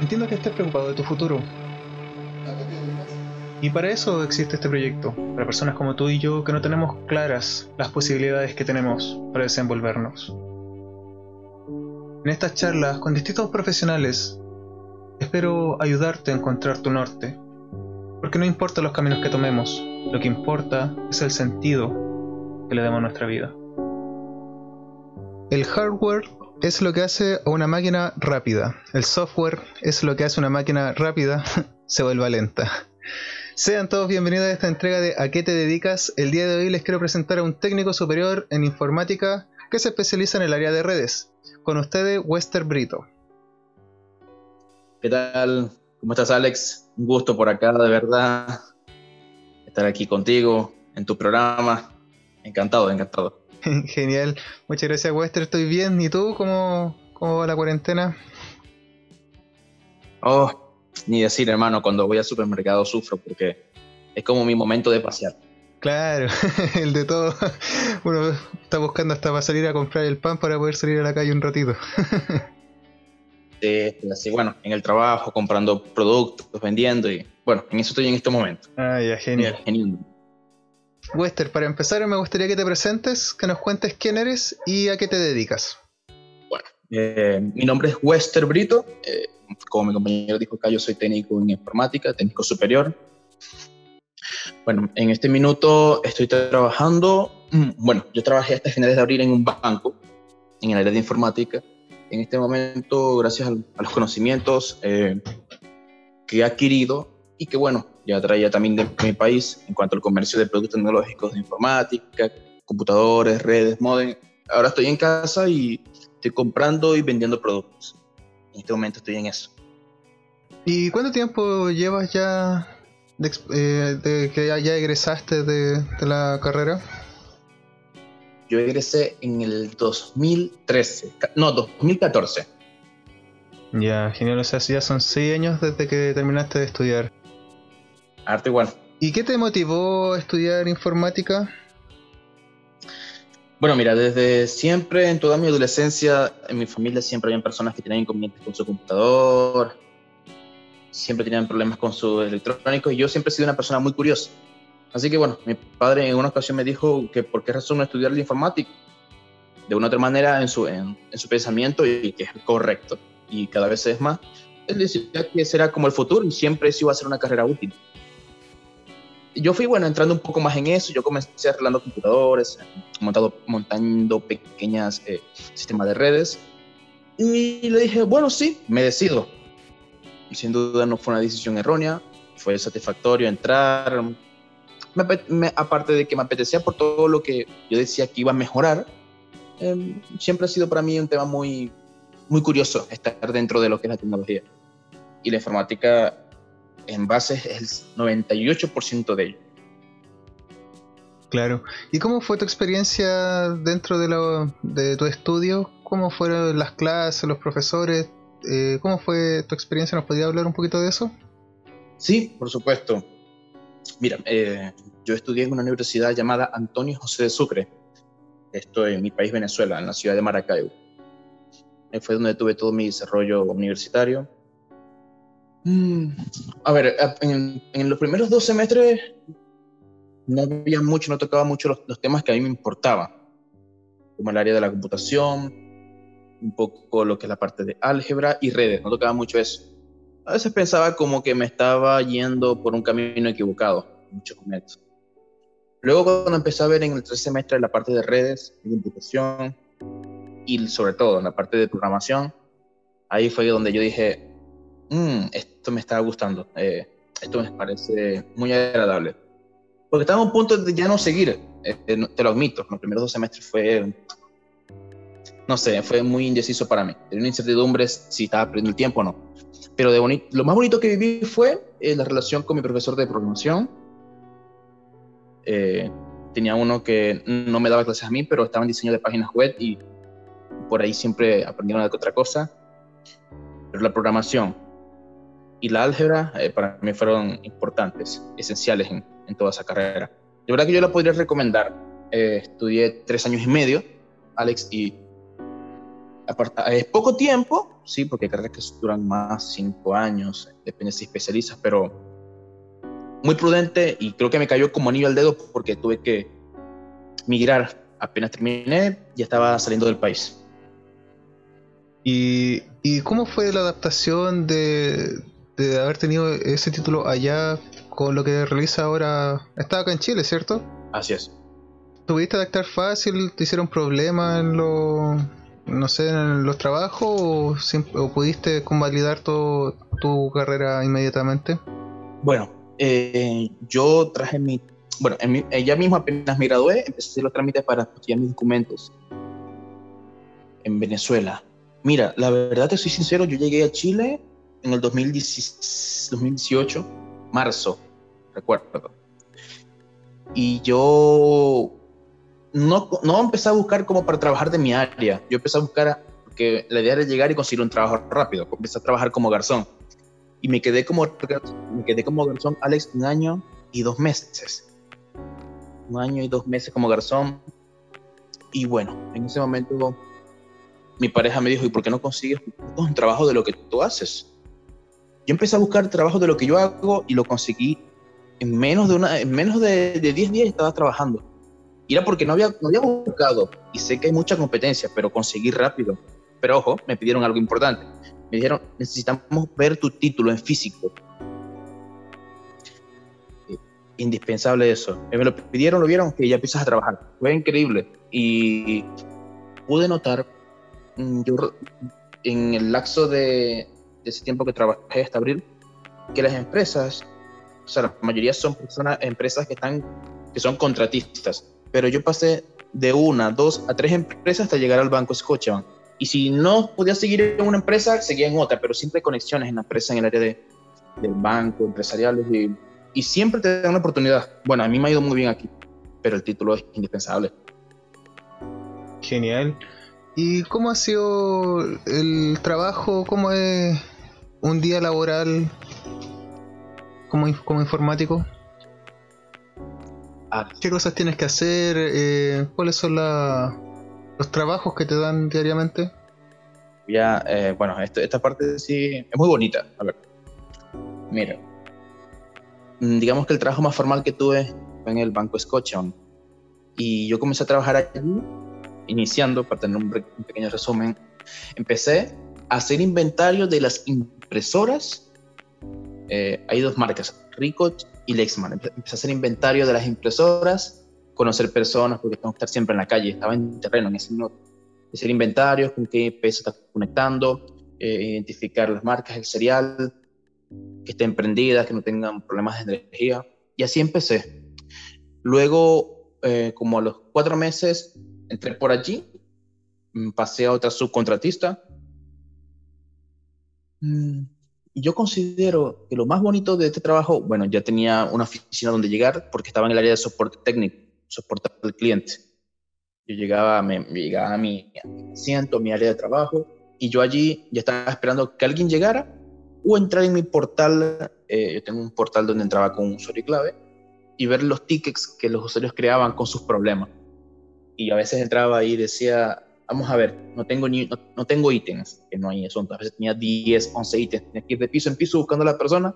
Entiendo que estés preocupado de tu futuro. Y para eso existe este proyecto, para personas como tú y yo que no tenemos claras las posibilidades que tenemos para desenvolvernos. En estas charlas con distintos profesionales, espero ayudarte a encontrar tu norte, porque no importa los caminos que tomemos, lo que importa es el sentido que le demos a nuestra vida. El hardware es lo que hace una máquina rápida. El software es lo que hace una máquina rápida se vuelva lenta. Sean todos bienvenidos a esta entrega de ¿A qué te dedicas? El día de hoy les quiero presentar a un técnico superior en informática que se especializa en el área de redes. Con ustedes, Wester Brito. ¿Qué tal? ¿Cómo estás, Alex? Un gusto por acá, de verdad. Estar aquí contigo en tu programa. Encantado, encantado. Genial. Muchas gracias, Wester. Estoy bien. ¿Y tú? ¿Cómo, cómo va la cuarentena? Oh, ni decir, hermano, cuando voy al supermercado sufro porque es como mi momento de pasear. Claro, el de todo. Uno está buscando hasta para salir a comprar el pan para poder salir a la calle un ratito. Sí, así, bueno, en el trabajo, comprando productos, vendiendo y bueno, en eso estoy en este momento. Ah, ya, genial. genial. Wester, para empezar me gustaría que te presentes, que nos cuentes quién eres y a qué te dedicas. Bueno, eh, mi nombre es Wester Brito, eh, como mi compañero dijo acá, yo soy técnico en informática, técnico superior. Bueno, en este minuto estoy trabajando, mm, bueno, yo trabajé hasta finales de abril en un banco, en el área de informática. En este momento, gracias a, los conocimientos eh, que he adquirido y que, bueno, ya traía también de mi país en cuanto al comercio de productos tecnológicos de informática, computadores, redes, modem. Ahora estoy en casa y estoy comprando y vendiendo productos. En este momento estoy en eso. ¿Y cuánto tiempo llevas ya de, eh, que ya, egresaste de, la carrera? Yo egresé en el 2013, no, 2014. Ya, genial, o sea, ya son seis años desde que terminaste de estudiar arte igual. ¿Y qué te motivó a estudiar informática? Bueno, mira, desde siempre, en toda mi adolescencia, en mi familia siempre habían personas que tenían inconvenientes con su computador, siempre tenían problemas con su electrónico y yo siempre he sido una persona muy curiosa. Así que bueno, mi padre en una ocasión me dijo que por qué razón no estudiar la informática. De una u otra manera en su, en, en su pensamiento y que es correcto. Y cada vez es más. Él decía que será como el futuro y siempre eso iba a ser una carrera útil yo fui, bueno, entrando un poco más en eso, yo comencé arreglando computadores, montado, montando pequeñas eh, sistemas de redes, y le dije, bueno, sí, me decido. Sin duda no fue una decisión errónea, fue satisfactorio entrar, aparte de que me apetecía por todo lo que yo decía que iba a mejorar, em, siempre ha sido para mí un tema muy, muy curioso estar dentro de lo que es la tecnología. Y la informática en base es el 98% de ello. Claro. ¿Y cómo fue tu experiencia dentro de, lo, de tu estudio? ¿Cómo fueron las clases, los profesores? Eh, ¿Cómo fue tu experiencia? ¿Nos podías hablar un poquito de eso? Sí, por supuesto. Mira, eh, yo estudié en una universidad llamada Antonio José de Sucre. Esto en mi país, Venezuela, en la ciudad de Maracaibo. Fue donde tuve todo mi desarrollo universitario. Mm, a ver, en, los primeros dos semestres no había mucho, no tocaba mucho los, temas que a mí me importaban, como el área de la computación, un poco lo que es la parte de álgebra y redes, no tocaba mucho eso. A veces pensaba como que me estaba yendo por un camino equivocado, mucho con eso. Luego cuando empecé a ver en el tercer semestre la parte de redes, de computación y sobre todo en la parte de programación, ahí fue donde yo dije, Mm, esto me estaba gustando, eh, esto me parece muy agradable. Porque estaba en un punto de ya no seguir, eh, eh, te lo admito, los primeros dos semestres fue, no sé, fue muy indeciso para mí. Tenía una incertidumbre si estaba perdiendo el tiempo o no. Pero de lo más bonito que viví fue la relación con mi profesor de programación. tenía uno que no me daba clases a mí, pero estaba en diseño de páginas web y por ahí siempre aprendieron otra cosa. Pero la programación, y la álgebra eh, para mí fueron importantes, esenciales en, en, toda esa carrera. De verdad que yo la podría recomendar. Eh, estudié tres años y medio, Alex, y es poco tiempo, sí, porque carreras que duran más cinco años, depende si especializas, pero muy prudente y creo que me cayó como anillo al dedo porque tuve que migrar. Apenas terminé, ya estaba saliendo del país. ¿Y, y cómo fue la adaptación de, de haber tenido ese título allá con lo que realiza ahora? Está acá en Chile, ¿cierto? Así es. ¿Tuviste adaptar fácil? ¿Te hicieron problemas en los, no sé, en los trabajos o, pudiste convalidar todo, tu carrera inmediatamente? Bueno, eh, yo traje mi, bueno, ella misma apenas me gradué, empecé a hacer los trámites para estudiar mis documentos en Venezuela. Mira, la verdad te soy sincero, yo llegué a Chile en el 2018, marzo, recuerdo. Y yo no, no empecé a buscar como para trabajar de mi área. Yo empecé a buscar, porque la idea era llegar y conseguir un trabajo rápido. Empecé a trabajar como garzón. Y me quedé como, me quedé como garzón, Alex, un año y dos meses. Un año y dos meses como garzón. Y bueno, en ese momento mi pareja me dijo, ¿y por qué no consigues un trabajo de lo que tú haces? Yo empecé a buscar trabajo de lo que yo hago y lo conseguí en menos de, una, en menos de, de 10 días estaba trabajando y era porque no había, no había buscado. Y sé que hay mucha competencia, pero conseguí rápido. Pero ojo, me pidieron algo importante. Me dijeron, necesitamos ver tu título en físico. Indispensable eso. Me lo pidieron, lo vieron, que ya empiezas a trabajar. Fue increíble. Y pude notar, mm, yo en el lapso de, de ese tiempo que trabajé hasta abril, que las empresas, o sea, la mayoría son personas, empresas que están, que son contratistas pero yo pasé de una, dos a tres empresas hasta llegar al banco Scotiabank. Y si no podía seguir en una empresa, seguía en otra, pero siempre conexiones en la empresa, en el área de, del banco, empresariales, y, y siempre te dan una oportunidad. Bueno, a mí me ha ido muy bien aquí, pero el título es indispensable. Genial. ¿Y cómo ha sido el trabajo? ¿Cómo es un día laboral como, como informático? Ah. ¿Qué cosas tienes que hacer? Eh, ¿Cuáles son los trabajos que te dan diariamente? Ya, eh, bueno, esta parte sí es muy bonita. A ver, mira, mm, digamos que el trabajo más formal que tuve fue en el Banco Scotiabank. Y yo comencé a trabajar allí, iniciando, para tener un, pequeño resumen, empecé a hacer inventario de las impresoras. Eh, hay dos marcas, Ricoh y Lexman. Empecé a hacer inventario de las impresoras, conocer personas, porque tengo que estar siempre en la calle. Estaba en terreno, en ese minuto. Hacer inventarios, con qué peso está conectando, eh, identificar las marcas, el serial, que estén prendidas, que no tengan problemas de energía. Y así empecé. Luego, eh, como a los cuatro meses, entré por allí, mm, pasé a otra subcontratista. Mm, yo considero que lo más bonito de este trabajo, bueno, ya tenía una oficina donde llegar porque estaba en el área de soporte técnico, soporte al cliente. Yo llegaba, me, llegaba a mi, asiento, a mi área de trabajo, y yo allí ya estaba esperando que alguien llegara o entrar en mi portal. Eh, yo tengo un portal donde entraba con un usuario y clave y ver los tickets que los usuarios creaban con sus problemas. Y a veces entraba ahí y decía, vamos a ver, no tengo, ni, no, tengo ítems, que no hay asunto. A veces tenía 10, 11 ítems, tenía que ir de piso en piso buscando a la persona.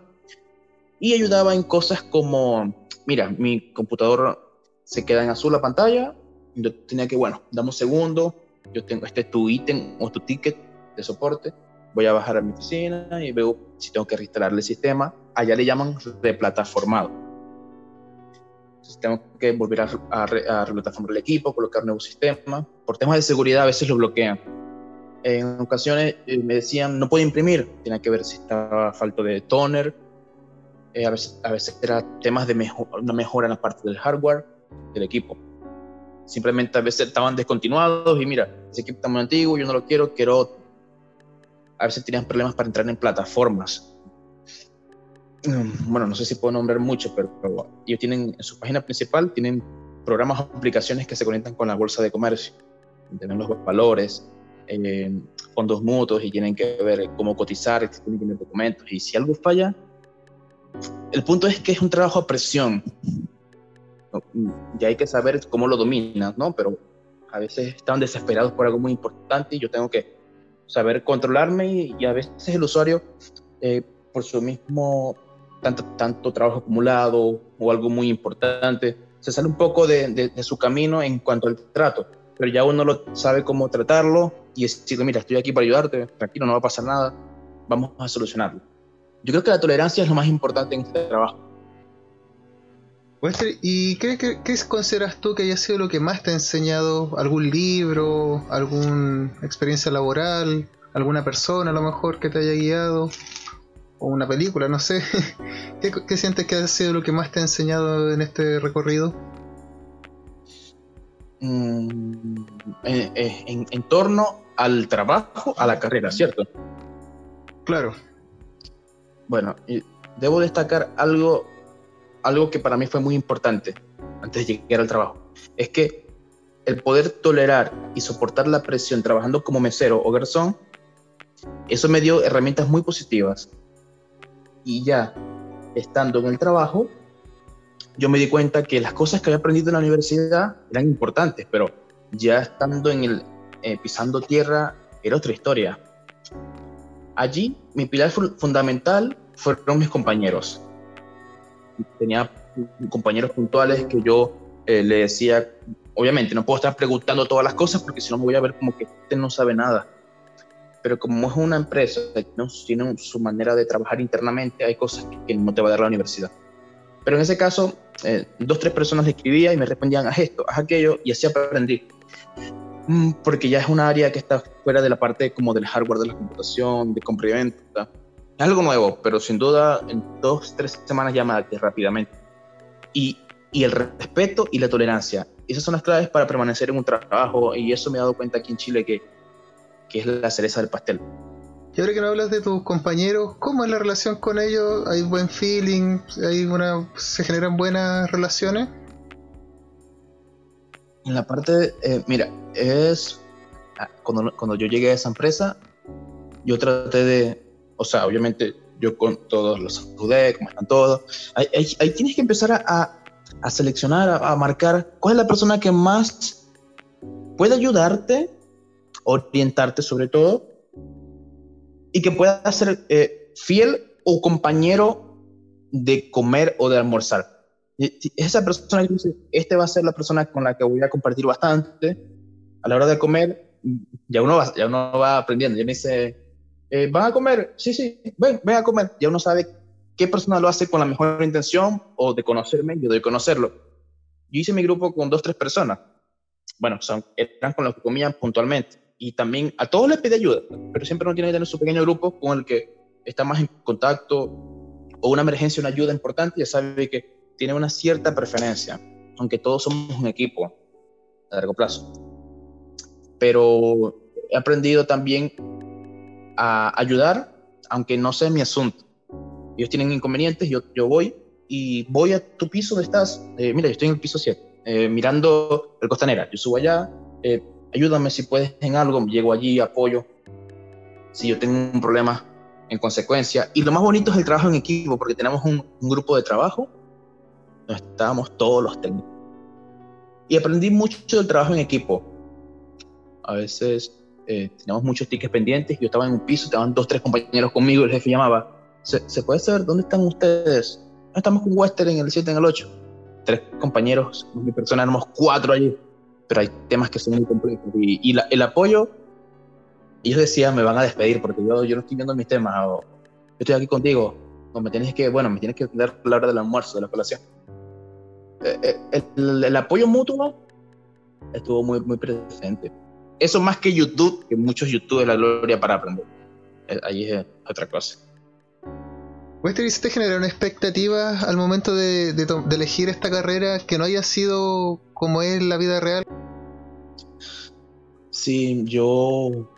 Y ayudaba en cosas como, mira, mi computador se queda en azul la pantalla, yo tenía que, bueno, dame un segundo, yo tengo este tu ítem o tu ticket de soporte, voy a bajar a mi oficina y veo si tengo que reinstalarle el sistema. Allá le llaman replataformado tengo que volver a, a, a el equipo, colocar nuevo sistema. Por temas de seguridad a veces lo bloquean. En ocasiones eh, me decían, no puedo imprimir, tenía que ver si estaba falto de toner. Eh, a, veces, a veces era temas de mejor, una mejora en la parte del hardware del equipo. Simplemente a veces estaban descontinuados y mira, ese equipo está muy antiguo, yo no lo quiero, quiero otro. A veces tenían problemas para entrar en plataformas bueno, no sé si puedo nombrar mucho, pero, ellos tienen en su página principal, tienen programas o aplicaciones que se conectan con la bolsa de comercio, tienen los valores, eh, fondos mutuos y tienen que ver cómo cotizar, tienen que documentos. Y si algo falla, el punto es que es un trabajo a presión. Ya hay que saber cómo lo dominas, ¿no? Pero a veces están desesperados por algo muy importante y yo tengo que saber controlarme y, a veces el usuario, eh, por su mismo tanto, tanto trabajo acumulado o algo muy importante, se sale un poco de, de, su camino en cuanto al trato, pero ya uno lo sabe cómo tratarlo y decirle, mira, estoy aquí para ayudarte, tranquilo, no va a pasar nada, vamos a solucionarlo. Yo creo que la tolerancia es lo más importante en este trabajo. ¿y qué, qué, qué, consideras tú que haya sido lo que más te ha enseñado? ¿Algún libro? ¿Alguna experiencia laboral? ¿Alguna persona a lo mejor que te haya guiado? ¿O una película? No sé. ¿Qué, sientes que ha sido lo que más te ha enseñado en este recorrido? Mm, eh, eh, en, en torno al trabajo, a la carrera, ¿cierto? Claro. Bueno, debo destacar algo algo que para mí fue muy importante antes de llegar al trabajo, es que el poder tolerar y soportar la presión trabajando como mesero o garzón, eso me dio herramientas muy positivas. Y ya estando en el trabajo, yo me di cuenta que las cosas que había aprendido en la universidad eran importantes, pero ya estando en el eh, pisando tierra era otra historia. Allí mi pilar fundamental fueron mis compañeros tenía compañeros puntuales que yo eh, le decía, obviamente no puedo estar preguntando todas las cosas porque si no me voy a ver como que usted no sabe nada. Pero como es una empresa que no tiene su manera de trabajar internamente, hay cosas que no te va a dar la universidad. Pero en ese caso, eh, dos, tres personas le escribía y me respondían, haz esto, haz aquello, y así aprendí. Mm, porque ya es un área que está fuera de la parte como del hardware de la computación, de compra y es algo nuevo, pero sin duda en dos, tres semanas ya me adapté rápidamente. Y, y el respeto y la tolerancia. Esas son las claves para permanecer en un trabajo y eso me he dado cuenta aquí en Chile que, que es la cereza del pastel. Y ahora que no hablas de tus compañeros, ¿cómo es la relación con ellos? ¿Hay buen feeling? ¿Hay una, ¿Se generan buenas relaciones? En la parte, eh, mira, es ah, cuando, cuando yo llegué a esa empresa, yo traté de, o sea, obviamente yo con todos los saludé, cómo están todos. Ahí, tienes que empezar a, a seleccionar, a, marcar cuál es la persona que más puede ayudarte, orientarte sobre todo, y que pueda ser eh, fiel o compañero de comer o de almorzar. Esa persona que dice, este va a ser la persona con la que voy a compartir bastante, a la hora de comer, ya uno va, ya uno va aprendiendo. Ya me dice, eh, ¿van a comer? Sí, sí, ven, ven a comer. Ya uno sabe qué persona lo hace con la mejor intención o de conocerme, yo de conocerlo. Yo hice mi grupo con dos, tres personas. Bueno, son, eran con los que comían puntualmente. Y también a todos les pide ayuda, pero siempre uno tiene que tener su pequeño grupo con el que está más en contacto o una emergencia, una ayuda importante, ya sabe que tiene una cierta preferencia, aunque todos somos un equipo a largo plazo. Pero he aprendido también a ayudar, aunque no sea mi asunto. Ellos tienen inconvenientes, yo, yo voy y voy a tu piso donde estás. Eh, mira, yo estoy en el piso 7, eh, mirando el Costanera. Yo subo allá, eh, ayúdame si puedes en algo, llego allí, apoyo. Si yo tengo un problema, en consecuencia. Y lo más bonito es el trabajo en equipo, porque tenemos un, un grupo de trabajo donde estábamos todos los técnicos. Y aprendí mucho del trabajo en equipo. A veces eh, teníamos muchos tickets pendientes, yo estaba en un piso, estaban dos, tres compañeros conmigo, el jefe llamaba, ¿se, puede saber dónde están ustedes? Estamos con Western en el 7, en el 8. Tres compañeros, mi persona, éramos cuatro allí, pero hay temas que son muy complejos. Y, el apoyo, ellos decían, me van a despedir porque yo, yo no estoy viendo mis temas, o yo estoy aquí contigo, o me tienes que, bueno, me tienes que dar la hora del almuerzo, de la colación. Eh, eh, el, el, apoyo mutuo estuvo muy, muy presente eso más que YouTube, que muchos YouTube es la gloria para aprender. Eh, ahí es otra cosa. Wester, ¿te generaron expectativas al momento de, elegir esta carrera que no haya sido como es la vida real? Sí, yo,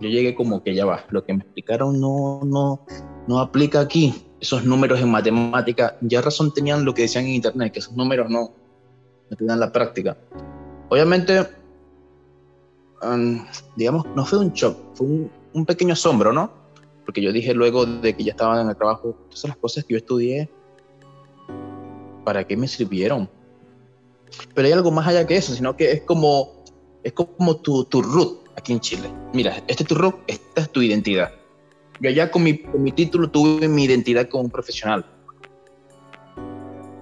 yo llegué como que ya va, lo que me explicaron no, no, no aplica aquí. Esos números en matemática, ya razón tenían lo que decían en internet, que esos números no, no tenían la práctica. Obviamente digamos, no fue un shock, fue un, pequeño asombro, ¿no? Porque yo dije luego de que ya estaba en el trabajo, todas las cosas que yo estudié, ¿para qué me sirvieron? Pero hay algo más allá que eso, sino que es como, es como tu, tu root, aquí en Chile. Mira, este es tu rock, esta es tu identidad. Yo ya con mi, con mi título tuve mi identidad como un profesional.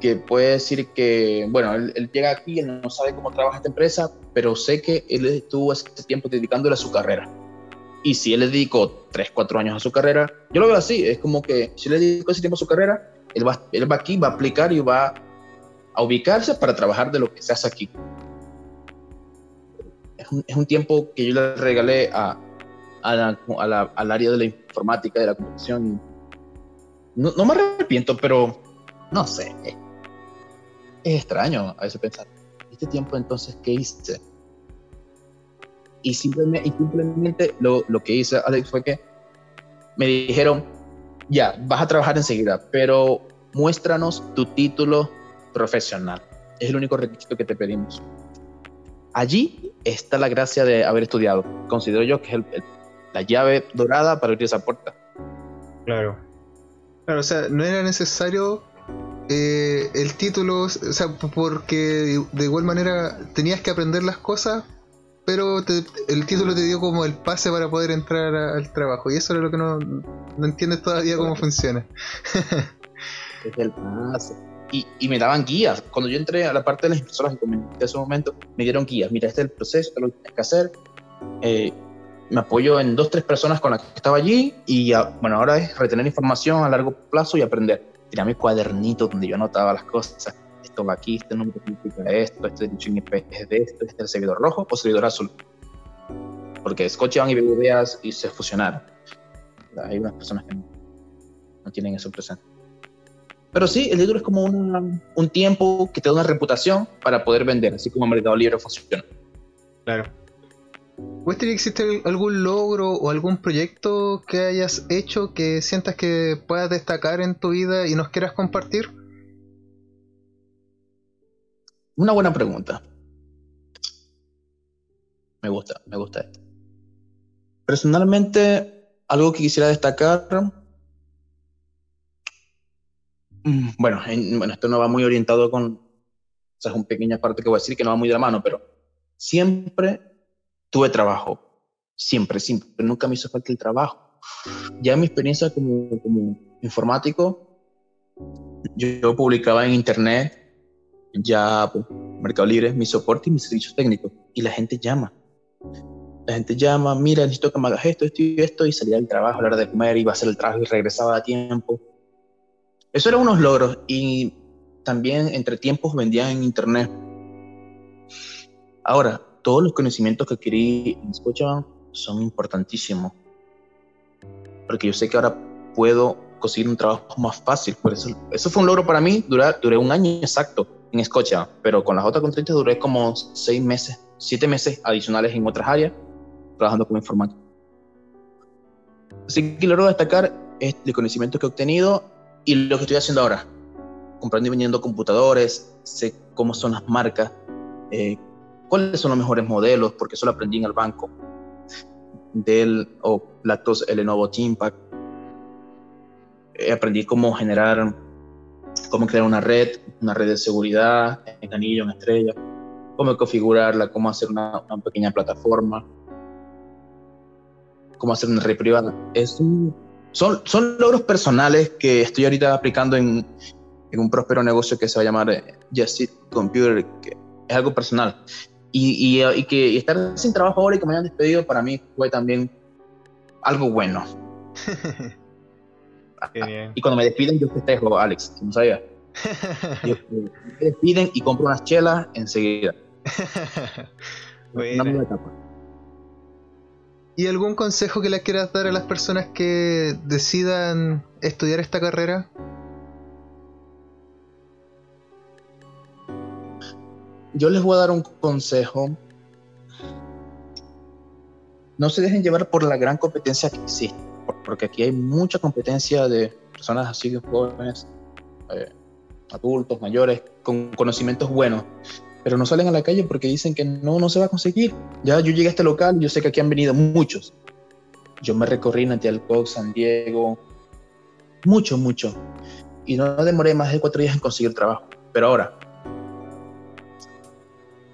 Que puede decir que, bueno, él, llega aquí, él no sabe cómo trabaja esta empresa, pero sé que él estuvo ese tiempo dedicándole a su carrera. Y si él le dedicó 3, 4 años a su carrera, yo lo veo así, es como que si le dedicó ese tiempo a su carrera, él va, él va aquí, va a aplicar y va a ubicarse para trabajar de lo que se hace aquí. Es un, es un tiempo que yo le regalé a, al área de la informática, de la computación. No, no, me arrepiento, pero no sé. Es, extraño a veces pensar, este tiempo entonces, ¿qué hice? Y simplemente, y simplemente lo, lo que hice, Alex, fue que me dijeron, ya, vas a trabajar enseguida, pero muéstranos tu título profesional. Es el único requisito que te pedimos. Allí está la gracia de haber estudiado. Considero yo que es el, la llave dorada para abrir esa puerta. Claro. Claro, o sea, no era necesario eh, el título, o sea, porque de igual manera tenías que aprender las cosas, pero el título te dio como el pase para poder entrar al trabajo. Y eso es lo que no, no entiendes todavía cómo funciona. es el pase. Y, y, me daban guías. Cuando yo entré a la parte de las impresoras que comenté en ese momento, me dieron guías. Mira, este es el proceso, lo que tienes que hacer. Eh, me apoyo en dos, tres personas con las que estaba allí y bueno, ahora es retener información a largo plazo y aprender. Tenía mi cuadernito donde yo anotaba las cosas. Esto va aquí, este número significa esto, este dirección IP es de esto, este es el servidor rojo o servidor azul. Porque Scotiabank y BBVA y se fusionaron. Hay unas personas que no, tienen eso presente. Pero sí, el libro es como un tiempo que te da una reputación para poder vender, así como Mercado Libre funciona. Claro. Wester, ¿existe algún logro o algún proyecto que hayas hecho que sientas que puedas destacar en tu vida y nos quieras compartir? Una buena pregunta. Me gusta, me gusta esto. Personalmente, algo que quisiera destacar. Mm, bueno, bueno, esto no va muy orientado con. O sea, es una pequeña parte que voy a decir que no va muy de la mano, pero siempre tuve trabajo, siempre, siempre, nunca me hizo falta el trabajo. Ya en mi experiencia como, como informático, yo, publicaba en internet, ya pues, Mercado Libre, mi soporte y mis servicios técnicos, y la gente llama. La gente llama, mira, necesito que me hagas esto, esto y esto, y salía del trabajo a la hora de comer, iba a hacer el trabajo y regresaba a tiempo. Eso eran unos logros, y también entre tiempos vendía en internet. Ahora, todos los conocimientos que adquirí en Scotiabank son importantísimos. Porque yo sé que ahora puedo conseguir un trabajo más fácil. Por eso, eso fue un logro para mí. Duré, un año exacto en Scotia, pero con las otras contratistas duré como seis meses, siete meses adicionales en otras áreas, trabajando como informático. Así que logro destacar es el conocimiento que he obtenido y lo que estoy haciendo ahora. Comprando y vendiendo computadores, sé cómo son las marcas, eh, cuáles son los mejores modelos, porque eso lo aprendí en el banco. Dell o Lactos Lenovo Teampack. Eh, aprendí cómo generar, cómo crear una red, una red de seguridad en anillo, en estrella, cómo configurarla, cómo hacer una, pequeña plataforma, cómo hacer una red privada. Es son, son logros personales que estoy ahorita aplicando en, en un próspero negocio que se va a llamar eh, Just Computer, que es algo personal. Y, y, que estar sin trabajo ahora y que me hayan despedido para mí fue también algo bueno. Y cuando me despiden, yo festejo, Alex, no sabía. me despiden y compro unas chelas enseguida. Una etapa. ¿Y algún consejo que le quieras dar a las personas que decidan estudiar esta carrera? yo les voy a dar un consejo. No se dejen llevar por la gran competencia que existe, porque aquí hay mucha competencia de personas así jóvenes, eh, adultos, mayores, con conocimientos buenos, pero no salen a la calle porque dicen que no, no se va a conseguir. Ya yo llegué a este local, yo sé que aquí han venido muchos. Yo me recorrí en Antialcoc, San Diego, mucho, mucho. Y no demoré más de cuatro días en conseguir trabajo. Pero ahora,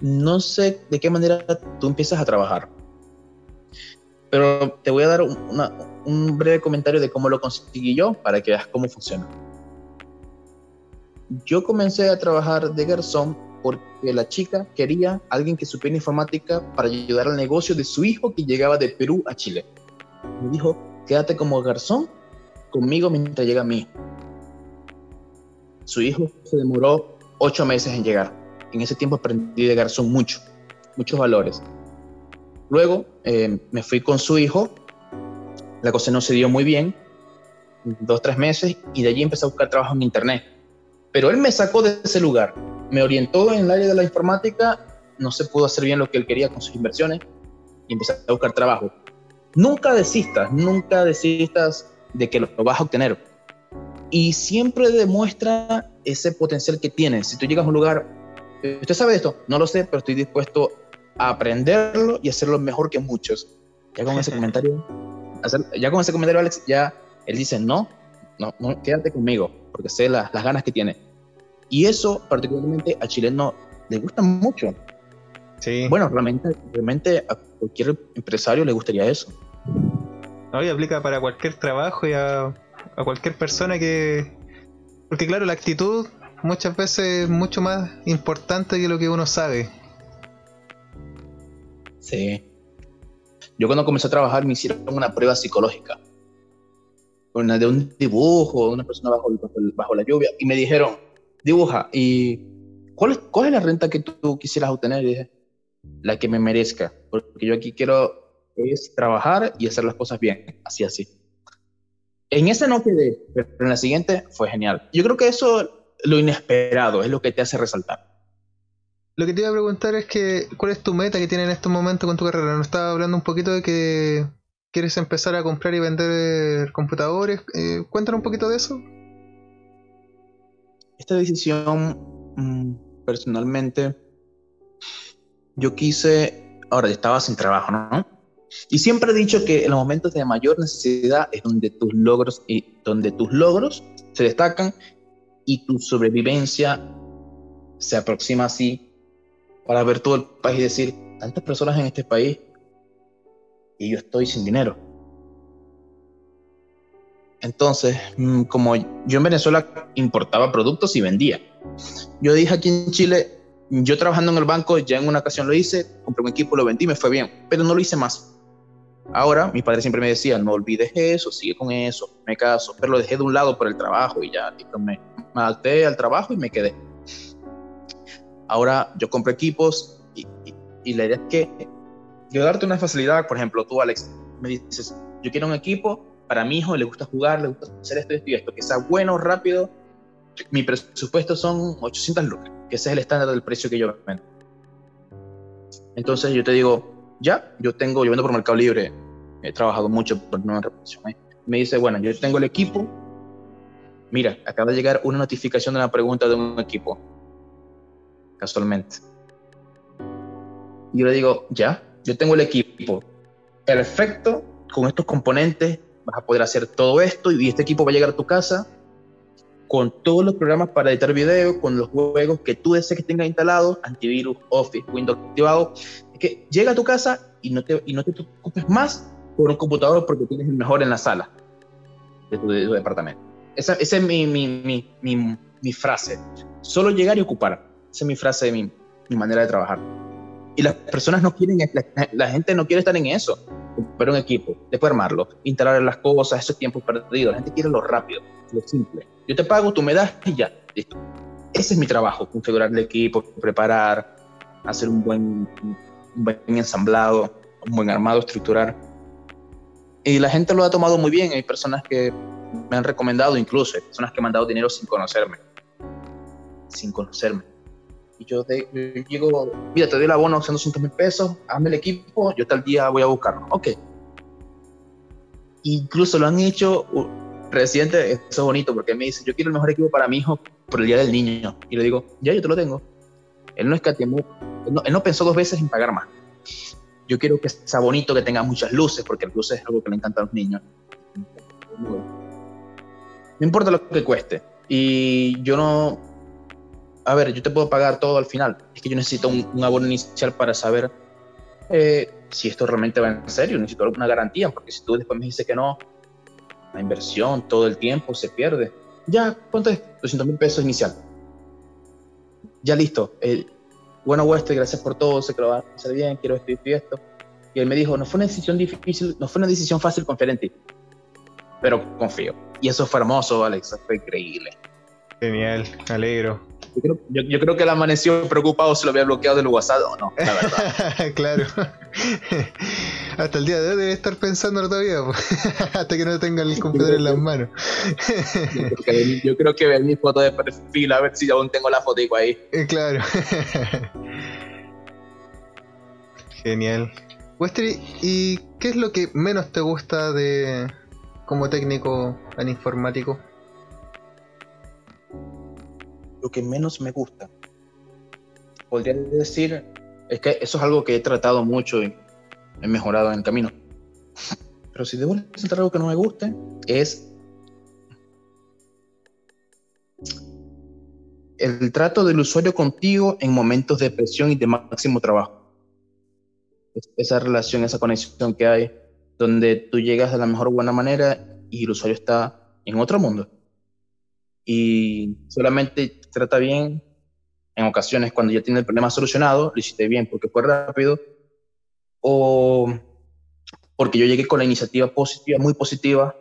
no sé de qué manera tú empiezas a trabajar, Pero te voy a dar un breve comentario de cómo lo conseguí yo para que veas cómo funciona. Yo comencé a trabajar de garzón porque la chica quería alguien que supiera informática para ayudar al negocio de su hijo que llegaba de Perú a Chile. Me dijo, quédate como garzón conmigo mientras llega a mí. Su hijo se demoró ocho meses en llegar. En ese tiempo aprendí de garzón mucho, muchos valores. Luego eh, me fui con su hijo, la cosa no se dio muy bien, dos, tres meses, y de allí empecé a buscar trabajo en internet. Pero él me sacó de ese lugar, me orientó en el área de la informática, no se pudo hacer bien lo que él quería con sus inversiones, y empecé a buscar trabajo. Nunca desistas, nunca desistas de que lo vas a obtener. Y siempre demuestra ese potencial que tienes. Si tú llegas a un lugar, ¿usted sabe esto? No lo sé, pero estoy dispuesto aprenderlo y hacerlo mejor que muchos. Ya con ese comentario, ya con ese comentario, Alex, ya él dice, no, no, no quédate conmigo, porque sé las ganas que tiene. Y eso, particularmente a chileno, le gusta mucho. Sí. Bueno, realmente, realmente a cualquier empresario le gustaría eso. No, y aplica para cualquier trabajo y a, a cualquier persona que... Porque claro, la actitud muchas veces es mucho más importante que lo que uno sabe. Sí. Yo cuando comencé a trabajar me hicieron una prueba psicológica. Una de un dibujo, de una persona bajo, bajo, la lluvia. Y me dijeron, dibuja, ¿y cuál es, la renta que tú quisieras obtener? Y dije, la que me merezca. Porque yo aquí quiero es trabajar y hacer las cosas bien. Así, así. En esa no quedé, pero en la siguiente fue genial. Yo creo que eso, lo inesperado, es lo que te hace resaltar. Lo que te iba a preguntar es que, ¿cuál es tu meta que tienes en estos momentos con tu carrera? Nos estaba hablando un poquito de que quieres empezar a comprar y vender computadores. Eh, cuéntanos un poquito de eso. Esta decisión, mm, personalmente, yo quise, ahora estaba sin trabajo, ¿no? Y siempre he dicho que en los momentos de mayor necesidad es donde tus logros y donde tus logros se destacan y tu sobrevivencia se aproxima así para ver todo el país y decir, tantas personas en este país y yo estoy sin dinero. Entonces, mm, como yo en Venezuela importaba productos y vendía, yo dije aquí en Chile, yo trabajando en el banco, ya en una ocasión lo hice, compré un equipo, lo vendí, me fue bien, pero no lo hice más. Ahora, mi padre siempre me decía, no olvides eso, sigue con eso, me caso, pero lo dejé de un lado por el trabajo y ya, me, me adapté al trabajo y me quedé. Ahora yo compro equipos y, la idea es que yo darte una facilidad, por ejemplo, tú Alex, me dices, yo quiero un equipo para mi hijo, le gusta jugar, le gusta hacer esto, esto y esto, que sea bueno, rápido. Mi presupuesto son 800 lucas, que ese es el estándar del precio que yo vendo. Entonces yo te digo, ya, yo tengo, yo vendo por Mercado Libre, he trabajado mucho por una reputación. ¿eh? Me dice, bueno, yo tengo el equipo, mira, acaba de llegar una notificación de una pregunta de un equipo casualmente. Y yo le digo, ya, yo tengo el equipo perfecto, con estos componentes vas a poder hacer todo esto y este equipo va a llegar a tu casa con todos los programas para editar video, con los juegos que tú desees que tenga instalados, antivirus, Office, Windows activado, es que llega a tu casa y no te, y no te preocupes más por un computador porque tienes el mejor en la sala de tu, departamento. Esa, esa es mi, mi, mi, mi, frase. Solo llegar y ocupar. Esa es mi frase de mi, manera de trabajar. Y las personas no quieren, la, gente no quiere estar en eso. Comprar un equipo, después armarlo, instalar las cosas, esos tiempos perdidos. La gente quiere lo rápido, lo simple. Yo te pago, tú me das y ya, listo. Ese es mi trabajo, configurar el equipo, preparar, hacer un buen, un buen ensamblado, un buen armado, estructurar. Y la gente lo ha tomado muy bien. Hay personas que me han recomendado, incluso hay personas que me han dado dinero sin conocerme. Sin conocerme y yo, de, llego, mira, te doy el abono, son 200 mil pesos, hazme el equipo, yo tal día voy a buscarlo. Ok. Incluso lo han hecho reciente, eso es bonito, porque me dice, yo quiero el mejor equipo para mi hijo por el día del niño. Y le digo, ya, yo te lo tengo. Él no es él no, pensó dos veces en pagar más. Yo quiero que sea bonito, que tenga muchas luces, porque las luces es algo que le encanta a los niños. No importa lo que cueste. Y yo no, a ver, yo te puedo pagar todo al final. Es que yo necesito un, abono inicial para saber eh, si esto realmente va en serio, necesito alguna garantía, porque si tú después me dices que no, la inversión, todo el tiempo se pierde. Ya, ¿cuánto es? 200 mil pesos inicial. Ya listo. bueno, Wester, gracias por todo, sé que lo va a hacer bien, quiero esto y esto. Y él me dijo, no fue una decisión difícil, no fue una decisión fácil confiar en ti, pero confío. Y eso fue hermoso, Alex, fue increíble. Genial, me alegro. Yo creo, que él amaneció preocupado si lo había bloqueado del WhatsApp o no, la verdad. claro. Hasta el día de hoy debe estar pensándolo todavía, hasta que no tenga el computador en las manos. yo, creo que, ver mi foto de perfil, a ver si aún tengo la fotico ahí. Eh, claro. Genial. Westry, ¿y qué es lo que menos te gusta de como técnico en informático? Lo que menos me gusta. Podría decir, es que eso es algo que he tratado mucho y he mejorado en el camino. Pero si debo presentar algo que no me guste, es el trato del usuario contigo en momentos de presión y de máximo trabajo. Esa relación, esa conexión que hay, donde tú llegas de la mejor buena manera y el usuario está en otro mundo. Y solamente trata bien, en ocasiones cuando ya tiene el problema solucionado, lo hiciste bien porque fue rápido, o porque yo llegué con la iniciativa positiva, muy positiva,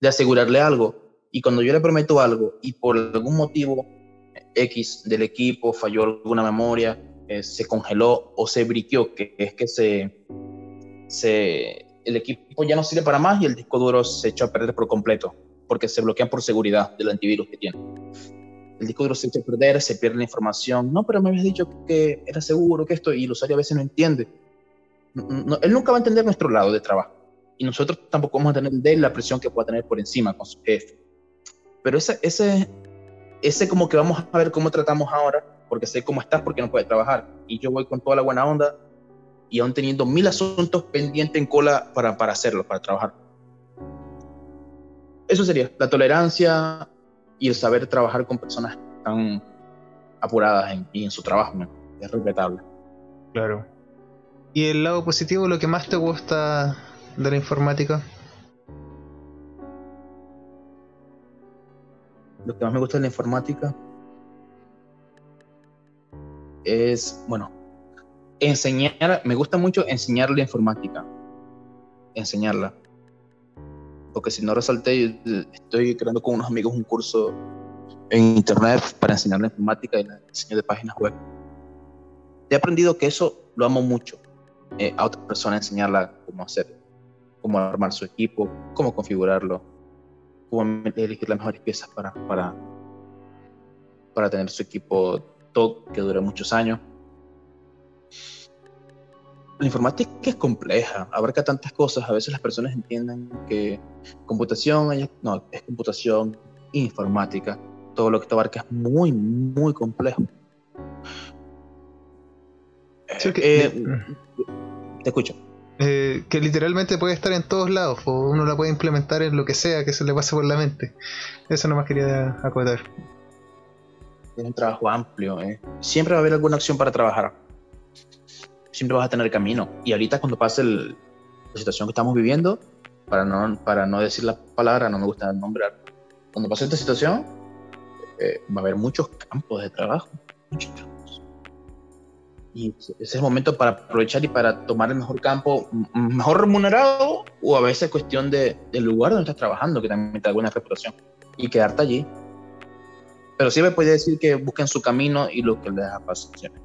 de asegurarle algo. Y cuando yo le prometo algo y por algún motivo X del equipo falló alguna memoria, eh, se congeló o se briqueó, que es que se, se, el equipo ya no sirve para más y el disco duro se echó a perder por completo, porque se bloquean por seguridad del antivirus que tiene el disco duro se echa a perder, se pierde la información. No, pero me habías dicho que era seguro, que esto, y el usuario a veces no entiende. él nunca va a entender nuestro lado de trabajo. Y nosotros tampoco vamos a tener de la presión que pueda tener por encima con su jefe. Pero ese, ese, ese como que vamos a ver cómo tratamos ahora, porque sé cómo estás, porque no puede trabajar. Y yo voy con toda la buena onda y aún teniendo mil asuntos pendientes en cola para, para hacerlo, para trabajar. Eso sería la tolerancia, y el saber trabajar con personas tan apuradas en, y en su trabajo es respetable. Claro. ¿Y el lado positivo, lo que más te gusta de la informática? Lo que más me gusta de la informática es, bueno, enseñar, me gusta mucho enseñar la informática, enseñarla porque si no resalté, estoy creando con unos amigos un curso en internet para enseñar la informática y el diseño de páginas web. He aprendido que eso lo amo mucho. Eh, a otra persona enseñarla cómo hacer, cómo armar su equipo, cómo configurarlo, cómo elegir las mejores piezas para, para, para tener su equipo todo que dure muchos años la informática es compleja, abarca tantas cosas. A veces las personas entienden que computación, no, es computación informática. Todo lo que esto abarca es muy, muy complejo. Eh, te escucho. Eh, que literalmente puede estar en todos lados, o uno la puede implementar en lo que sea que se le pase por la mente. Eso no más quería acotar. Es un trabajo amplio. ¿eh? Siempre va a haber alguna acción para trabajar siempre vas a tener camino. Y ahorita cuando pase la situación que estamos viviendo, para no, para no decir la palabra, no me gusta nombrar, cuando pase esta situación, eh, va a haber muchos campos de trabajo, muchos campos. Y ese es el momento para aprovechar y para tomar el mejor campo, mejor remunerado, o a veces cuestión de, del lugar donde estás trabajando, que también te da buena reputación, y quedarte allí. Pero siempre puede decir que busquen su camino y lo que les apasiona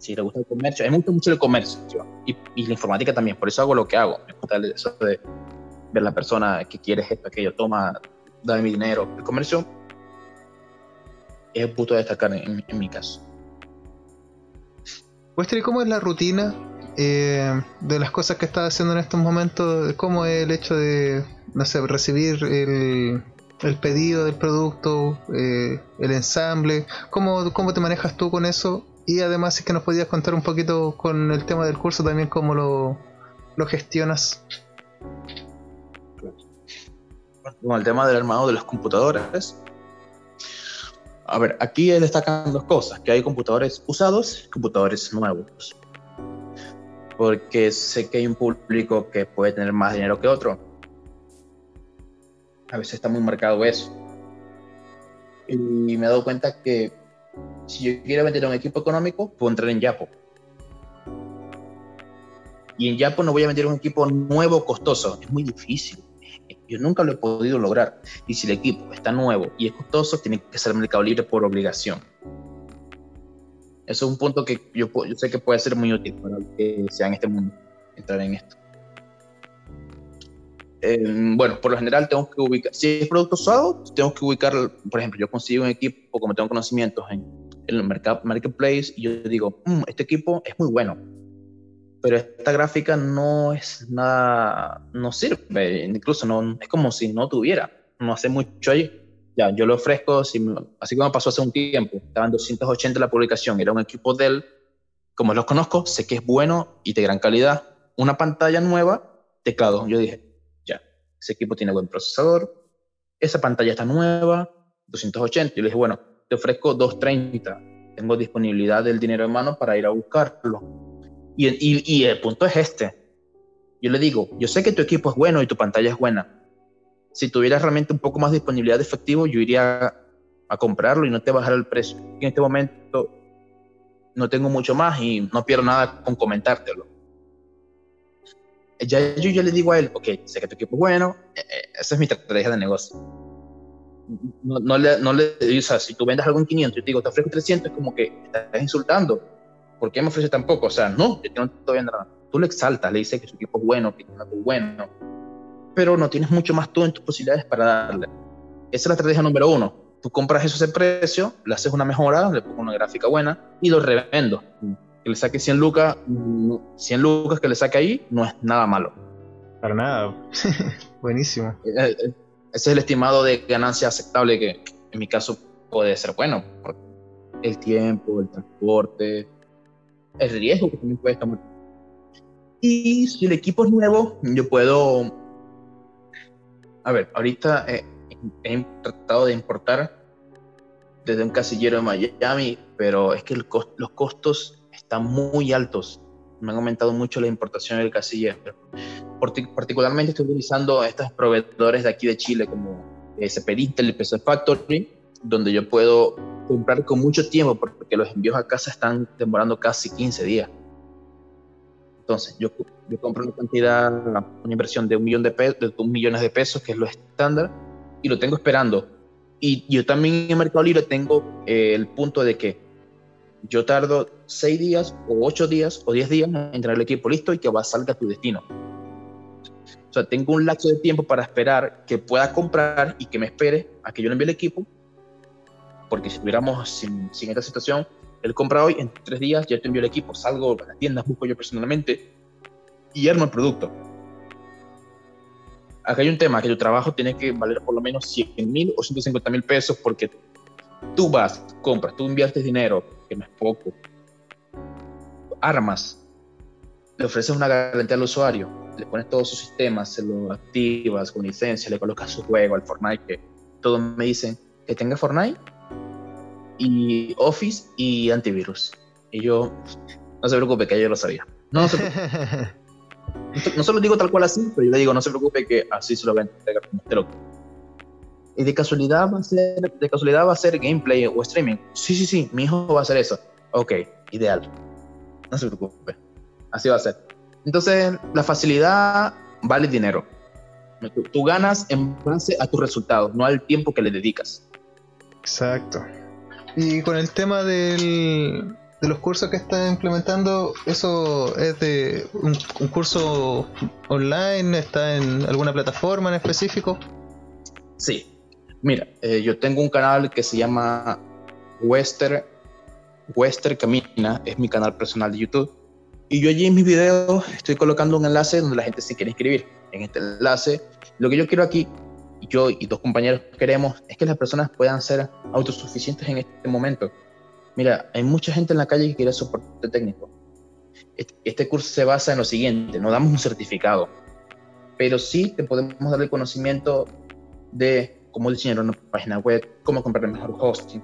si le gusta el comercio, a mí me gusta mucho el comercio y, la informática también, por eso hago lo que hago. Me gusta eso de ver la persona que quiere esto, aquello, toma, dame mi dinero. El comercio es un punto de destacar en, mi caso. Westry, ¿cómo es la rutina eh, de las cosas que estás haciendo en estos momentos? ¿Cómo es el hecho de, no sé, recibir el, el pedido del producto, eh, el ensamble? ¿Cómo, ¿Cómo te manejas tú con eso? Y además es que nos podías contar un poquito con el tema del curso también cómo lo, lo gestionas. Con el tema del armado de los computadores. A ver, aquí destacan dos cosas, que hay computadores usados y computadores nuevos. porque sé que hay un público que puede tener más dinero que otro. A veces está muy marcado eso. Y me he dado cuenta que si yo quiero vender un equipo económico, puedo entrar en Yapo. Y en Yapo no voy a vender un equipo nuevo, costoso. Es muy difícil. Yo nunca lo he podido lograr. Y si el equipo está nuevo y es costoso, tiene que ser Mercado Libre por obligación. Eso es un punto que yo, sé que puede ser muy útil para que sea en este mundo, entrar en esto. Eh, bueno, por lo general tengo que ubicar, si es producto usado, tengo que ubicar, por ejemplo, yo consigo un equipo, como tengo conocimientos en, el mercado, marketplace, y yo digo, mm, este equipo es muy bueno, pero esta gráfica no es nada, no sirve, incluso no, es como si no tuviera, no hace mucho ahí ya, yo lo ofrezco, así como pasó hace un tiempo, estaban 280 la publicación, era un equipo Dell, como los conozco, sé que es bueno y de gran calidad, una pantalla nueva, teclado, yo dije, ya, ese equipo tiene buen procesador, esa pantalla está nueva, 280, yo le dije, bueno, te ofrezco 230, tengo disponibilidad del dinero en mano para ir a buscarlo. Y, y, y el punto es este, yo le digo, yo sé que tu equipo es bueno y tu pantalla es buena, si tuvieras realmente un poco más de disponibilidad de efectivo, yo iría a comprarlo y no te bajar el precio. En este momento no tengo mucho más y no pierdo nada con comentártelo. Ya yo, ya le digo a él, ok, sé que tu equipo es bueno, eh, eh, esa es mi estrategia de negocio. No, no, le, no le, o sea, si tú vendes algo en 500 y te digo, te ofrezco 300, es como que estás insultando. ¿Por qué me ofreces tan poco? O sea, no, yo no te estoy nada. Tú le exaltas, le dices que su equipo es bueno, que tiene algo bueno pero no tienes mucho más tú en tus posibilidades para darle. Esa es la estrategia número uno. Tú compras eso a ese precio, le haces una mejora, le pongo una gráfica buena y lo revendo. Que le saque 100 lucas, 100 lucas que le saque ahí no es nada malo. Para nada. Buenísimo. Eh, eh, ese es el estimado de ganancia aceptable que en mi caso puede ser bueno. El tiempo, el transporte, el riesgo que también puede estar Y si el equipo es nuevo, yo puedo a ver, ahorita he, tratado de importar desde un casillero de Miami, pero es que los costos están muy altos. Me han aumentado mucho la importación del casillero. Particularmente estoy utilizando estos proveedores de aquí de Chile como SP Intel y PC Factory, donde yo puedo comprar con mucho tiempo porque los envíos a casa están demorando casi 15 días. Entonces, yo, yo compro una cantidad, una inversión de un millón de, pesos, de un millones de pesos, que es lo estándar, y lo tengo esperando. Y yo también en Mercado Libre tengo eh, el punto de que yo tardo seis días, o ocho días, o diez días en tener el equipo listo y que va a salga a tu destino. O sea, tengo un lapso de tiempo para esperar que pueda comprar y que me espere a que yo le envíe el equipo, porque si estuviéramos sin, sin esta situación, él compra hoy, en tres días ya te envío el equipo, salgo a las tiendas, busco yo personalmente y armo el producto. Acá hay un tema, que tu trabajo tiene que valer por lo menos 100 mil o 150 mil pesos porque tú vas, compras, tú inviertes dinero, que no es poco, armas, le ofreces una garantía al usuario, le pones todos sus sistemas, se lo activas con licencia, le colocas su juego al Fortnite, que todos me dicen que tenga Fortnite y Office y antivirus. Y yo, no se preocupe, que yo lo sabía. No, se no se lo digo tal cual así, pero yo le digo, no se preocupe, que así se lo voy a entregar como Y de casualidad va a ser, de casualidad va a ser gameplay o streaming. Sí, sí, sí, mi hijo va a hacer eso. Ok, ideal. No se preocupe. Así va a ser. Entonces, la facilidad vale dinero. Tú, ganas en base a tus resultados, no al tiempo que le dedicas. Exacto. Y con el tema del, de los cursos que estás implementando, ¿eso es de un, curso online? ¿Está en alguna plataforma en específico? Sí. Mira, eh, yo tengo un canal que se llama Wester, Wester Camina, es mi canal personal de YouTube. Y yo allí en mis videos estoy colocando un enlace donde la gente se quiere inscribir. En este enlace, lo que yo quiero aquí yo y dos compañeros queremos es que las personas puedan ser autosuficientes en este momento. Mira, hay mucha gente en la calle que quiere soporte técnico. Este, curso se basa en lo siguiente, no damos un certificado, pero sí te podemos dar el conocimiento de cómo diseñar una página web, cómo comprar el mejor hosting.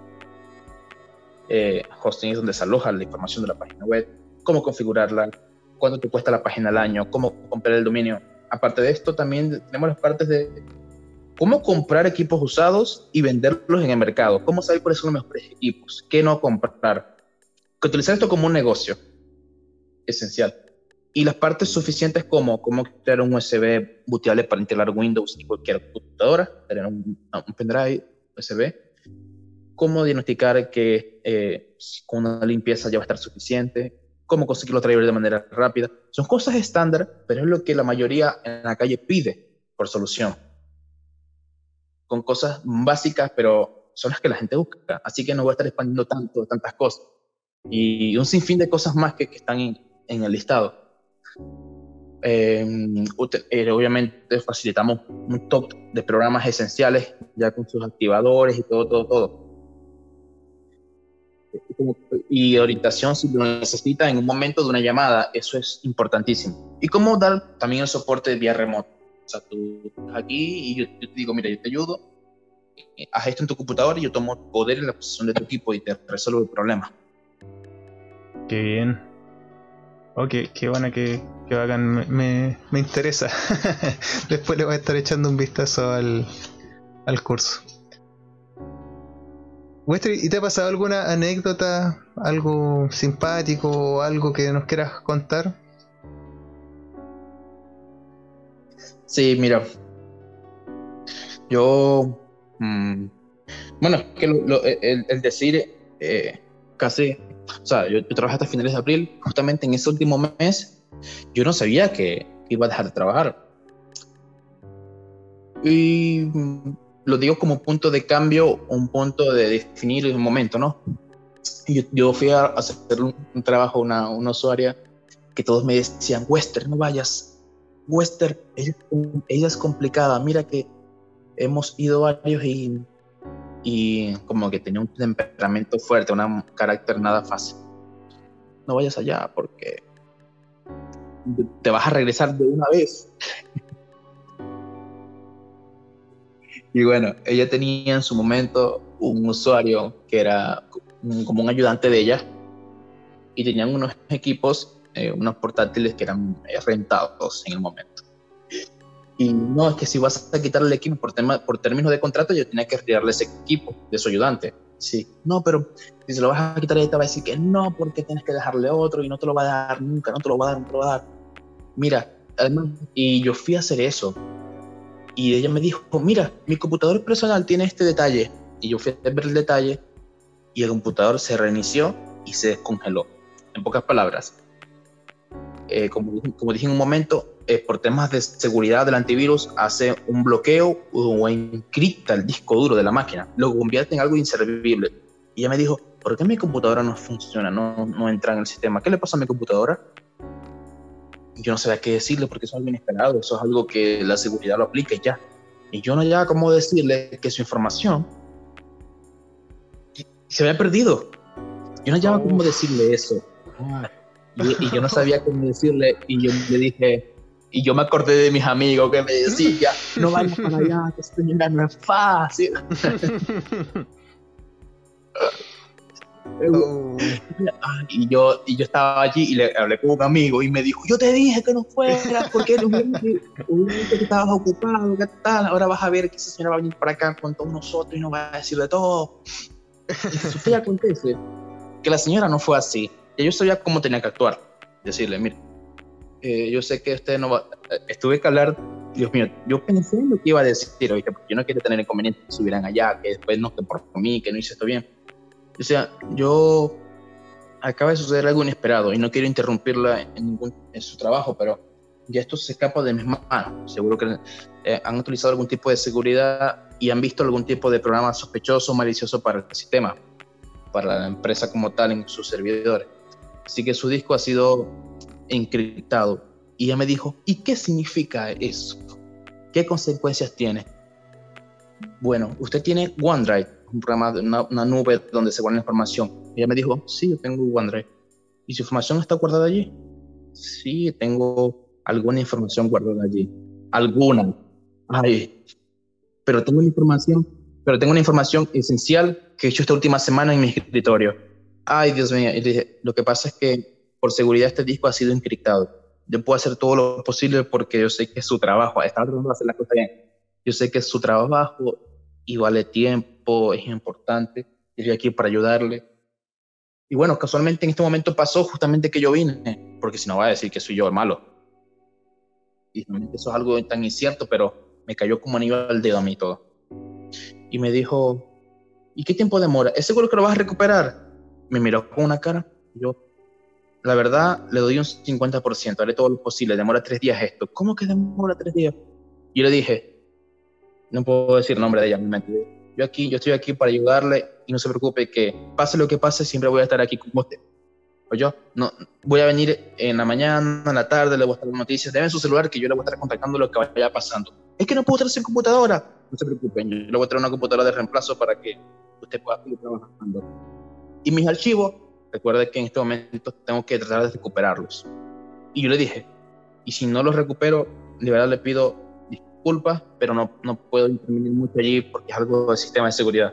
Eh, hosting es donde se aloja la información de la página web, cómo configurarla, cuánto te cuesta la página al año, cómo comprar el dominio. Aparte de esto, también tenemos las partes de cómo comprar equipos usados y venderlos en el mercado, cómo saber cuáles son los mejores equipos, qué no comprar. Que utilizar esto como un negocio, esencial. Y las partes suficientes como cómo crear un USB bootable para integrar Windows y cualquier computadora, tener un, un pendrive USB, cómo diagnosticar que eh, con una limpieza ya va a estar suficiente, cómo conseguir los drivers de manera rápida. Son cosas estándar, pero es lo que la mayoría en la calle pide por solución. Con cosas básicas, pero son las que la gente busca. Así que no voy a estar expandiendo tanto, tantas cosas. Y un sinfín de cosas más que, que están en, en, el listado. Em, eh, obviamente facilitamos un top de programas esenciales, ya con sus activadores y todo, todo, todo y orientación si lo necesita en un momento de una llamada, eso es importantísimo. Y cómo dar también el soporte vía remoto. O sea, tú estás aquí y yo, te digo, mira, yo te ayudo, eh, haz esto en tu computadora y yo tomo poder en la posición de tu equipo y te resuelvo el problema. Qué bien. Ok, qué bueno que, que hagan, me, me, interesa. Después le voy a estar echando un vistazo al, al curso. ¿Y te ha pasado alguna anécdota, algo simpático o algo que nos quieras contar? Sí, mira. Yo. Mm, bueno, que el, decir eh, casi. O sea, yo, yo trabajé hasta finales de abril. Justamente en ese último mes, yo no sabía que iba a dejar de trabajar. Y lo digo como punto de cambio, un punto de definir un momento, ¿no? Yo, yo fui a hacer un, trabajo una, una usuaria que todos me decían, Wester, no vayas. Wester, ella, es complicada. Mira que hemos ido varios y, y como que tenía un temperamento fuerte, un carácter nada fácil. No vayas allá porque te vas a regresar de una vez. Y bueno, ella tenía en su momento un usuario que era como un ayudante de ella y tenían unos equipos, eh, unos portátiles que eran eh, rentados en el momento. Y no, es que si vas a quitarle el equipo por, tema, por términos de contrato, yo tenía que retirarle ese equipo de su ayudante. Sí, no, pero si se lo vas a quitar, ella te va a decir que no, porque tienes que dejarle otro y no te lo va a dar nunca, no te lo va a dar, no te lo va a dar. Mira, además, y yo fui a hacer eso y ella me dijo, mira, mi computador personal tiene este detalle. Y yo fui a ver el detalle y el computador se reinició y se descongeló. En pocas palabras, eh, como, dije en un momento, eh, por temas de seguridad del antivirus, hace un bloqueo o encripta el disco duro de la máquina, lo convierte en algo inservible. Y ella me dijo, ¿por qué mi computadora no funciona, no, no entra en el sistema? ¿Qué le pasa a mi computadora? Yo no sabía qué decirle porque eso es algo inesperado, eso es algo que la seguridad lo aplica y ya. Y yo no había cómo decirle que su información se había perdido. Yo no sabía cómo decirle eso. Y, yo no sabía cómo decirle y yo le dije, y yo me acordé de mis amigos que me decían, no vayas para allá, que esto no es fácil. Oh. Y, yo, y yo estaba allí y le hablé con un amigo y me dijo, yo te dije que no fueras porque que estabas ocupado, ¿qué tal? Ahora vas a ver que esa señora va a venir para acá con todos nosotros y nos va a decir de todo. Y Sofía acontece que la señora no fue así. Y yo sabía cómo tenía que actuar. Decirle, mire, eh, yo sé que usted no va... Eh, estuve que hablar, Dios mío, yo pensé en lo que iba a decir, oye, porque yo no quiero tener inconvenientes que subieran allá, que después no, que por mí, que no hice esto bien o sea, yo acaba de suceder algo inesperado y no quiero interrumpirla en, su trabajo, pero ya esto se escapa de mis manos. Seguro que eh, han utilizado algún tipo de seguridad y han visto algún tipo de programa sospechoso o malicioso para el sistema, para la empresa como tal en sus servidores. Así que su disco ha sido encriptado. Y ella me dijo, ¿y qué significa eso? ¿Qué consecuencias tiene? Bueno, usted tiene OneDrive un programa, una, una nube donde se guarda la información. Ella me dijo, sí, yo tengo OneDrive. ¿Y su información está guardada allí? Sí, tengo alguna información guardada allí. Alguna. Ay, pero tengo una información, pero tengo una información esencial que he hecho esta última semana en mi escritorio. Ay, Dios mío. Y dije, lo que pasa es que por seguridad este disco ha sido encriptado. Yo puedo hacer todo lo posible porque yo sé que es su trabajo, está tratando de hacer las cosas bien. Yo sé que es su trabajo y vale tiempo, es importante. Estoy aquí para ayudarle. Y bueno, casualmente en este momento pasó justamente que yo vine, porque si no va a decir que soy yo el malo. Y realmente eso es algo tan incierto, pero me cayó como anillo al dedo a mí todo. Y me dijo, ¿y qué tiempo demora? ¿Es seguro que lo vas a recuperar? Me miró con una cara. Yo, la verdad, le doy un 50%, haré todo lo posible, demora tres días esto. ¿Cómo que demora tres días? Y yo le dije, no puedo decir nombre de ella, me Yo aquí, yo estoy aquí para ayudarle y no se preocupe que pase lo que pase, siempre voy a estar aquí con usted. O yo, no, voy a venir en la mañana, en la tarde, le voy a estar noticias, deben su celular que yo le voy a estar contactando lo que vaya pasando. Es que no puedo traer sin computadora. No se preocupen, yo le voy a traer una computadora de reemplazo para que usted pueda seguir trabajando. Y mis archivos, recuerde que en este momento tengo que tratar de recuperarlos. Y yo le dije, y si no los recupero, de verdad le pido disculpas, pero no, no puedo intervenir mucho allí porque es algo del sistema de seguridad.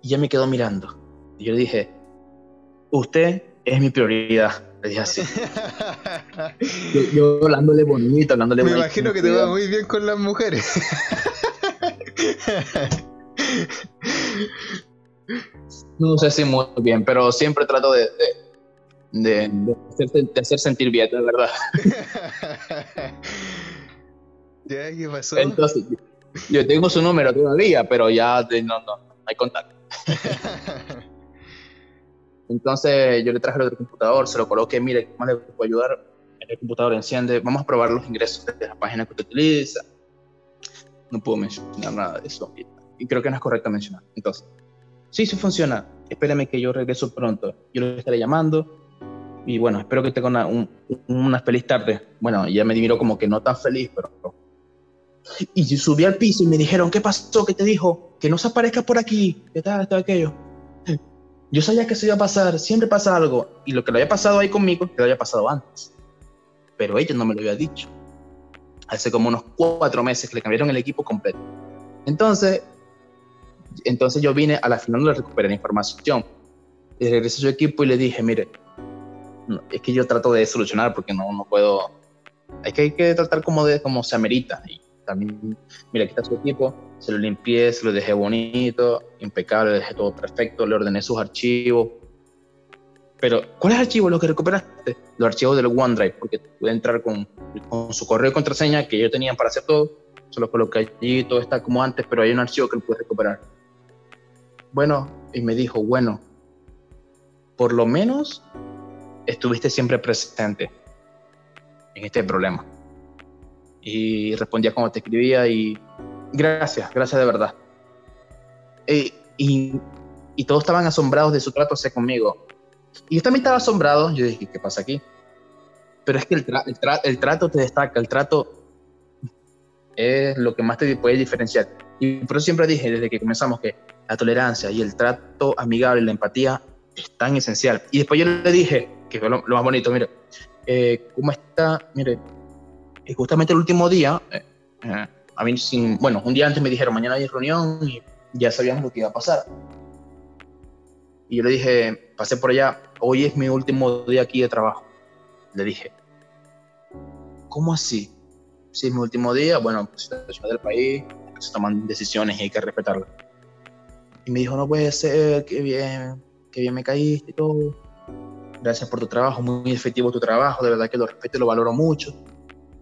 Y ya me quedó mirando. Y yo le dije, usted es mi prioridad. Le dije así. yo, hablándole bonito, hablándole bonito. Me imagino que te va muy bien con las mujeres. no sé si muy bien, pero siempre trato de, de, de, hacer, sentir bien, la verdad. ¿Ya? ¿Qué pasó? Entonces, yo tengo su número todavía, pero ya no, no, no hay contacto. Entonces yo le traje el otro computador, se lo coloqué, mire, ¿cómo le puedo ayudar? El computador enciende, vamos a probar los ingresos de la página que usted utiliza. No puedo mencionar nada de eso. Y creo que no es correcto mencionar. Entonces, sí, sí funciona. Espéreme que yo regreso pronto. Yo le estaré llamando. Y bueno, espero que tenga una, una feliz tarde. Bueno, ya me miró como que no tan feliz, pero... Y subí al piso y me dijeron, ¿qué pasó? ¿Qué te dijo? Que no se aparezca por aquí. ¿Qué tal? ¿Está aquello? Yo sabía que eso iba a pasar, siempre pasa algo. Y lo que le había pasado ahí conmigo, que lo había pasado antes. Pero ella no me lo había dicho. Hace como unos cuatro meses que le cambiaron el equipo completo. Entonces, entonces yo vine a la final de recuperar la información. Y regresé a su equipo y le dije, mire, es que yo trato de solucionar porque no, no puedo... Hay que, hay que tratar como, de, como se amerita. Y también, mira, aquí está su equipo, se lo limpié, se lo dejé bonito, impecable, le dejé todo perfecto, le ordené sus archivos. Pero, ¿cuáles archivos los que recuperaste? Los archivos del OneDrive, porque pude entrar con, su correo y contraseña que yo tenía para hacer todo, se lo coloqué allí, todo está como antes, pero hay un archivo que lo pude recuperar. Bueno, y me dijo, bueno, por lo menos estuviste siempre presente en este problema y respondía como te escribía y gracias, gracias de verdad. y, y, todos estaban asombrados de su trato hacia conmigo. Y yo también estaba asombrado, yo dije, ¿qué pasa aquí? Pero es que el, el, trato te destaca, el trato es lo que más te puede diferenciar. Y por eso siempre dije, desde que comenzamos, que la tolerancia y el trato amigable, la empatía, es tan esencial. Y después yo le dije, que fue lo, más bonito, mire, eh, ¿cómo está? Mire, y justamente el último día, eh, eh, a mí bueno, un día antes me dijeron, mañana hay reunión y ya sabíamos lo que iba a pasar. Y yo le dije, pasé por allá, hoy es mi último día aquí de trabajo. Le dije, ¿cómo así? Si es mi último día, bueno, pues la situación del país, se toman decisiones y hay que respetarlas. Y me dijo, no puede ser, qué bien, qué bien me caíste y todo. Gracias por tu trabajo, muy efectivo tu trabajo, de verdad que lo respeto y lo valoro mucho.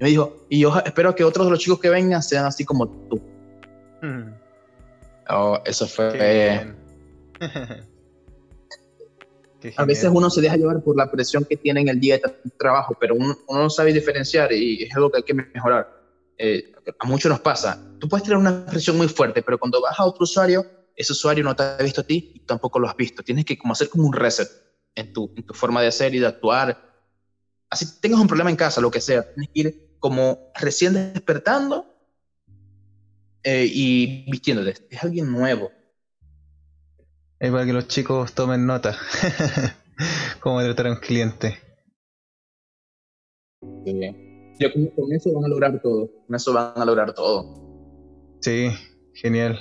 Y me dijo, y yo espero que otros de los chicos que vengan sean así como tú. Hmm. Oh, eso fue... a veces uno se deja llevar por la presión que tiene en el día de trabajo, pero uno, no sabe diferenciar y es algo que hay que mejorar. Eh, a muchos nos pasa. Tú puedes tener una presión muy fuerte, pero cuando vas a otro usuario, ese usuario no te ha visto a ti y tampoco lo has visto. Tienes que como hacer como un reset en tu, en tu forma de hacer y de actuar. Así tengas un problema en casa, lo que sea, tienes que ir como recién despertando eh, y vistiéndote. Es alguien nuevo. Es para que los chicos tomen nota. Cómo tratar a un cliente. Yo con, eso van a lograr todo. Con eso van a lograr todo. Sí, genial.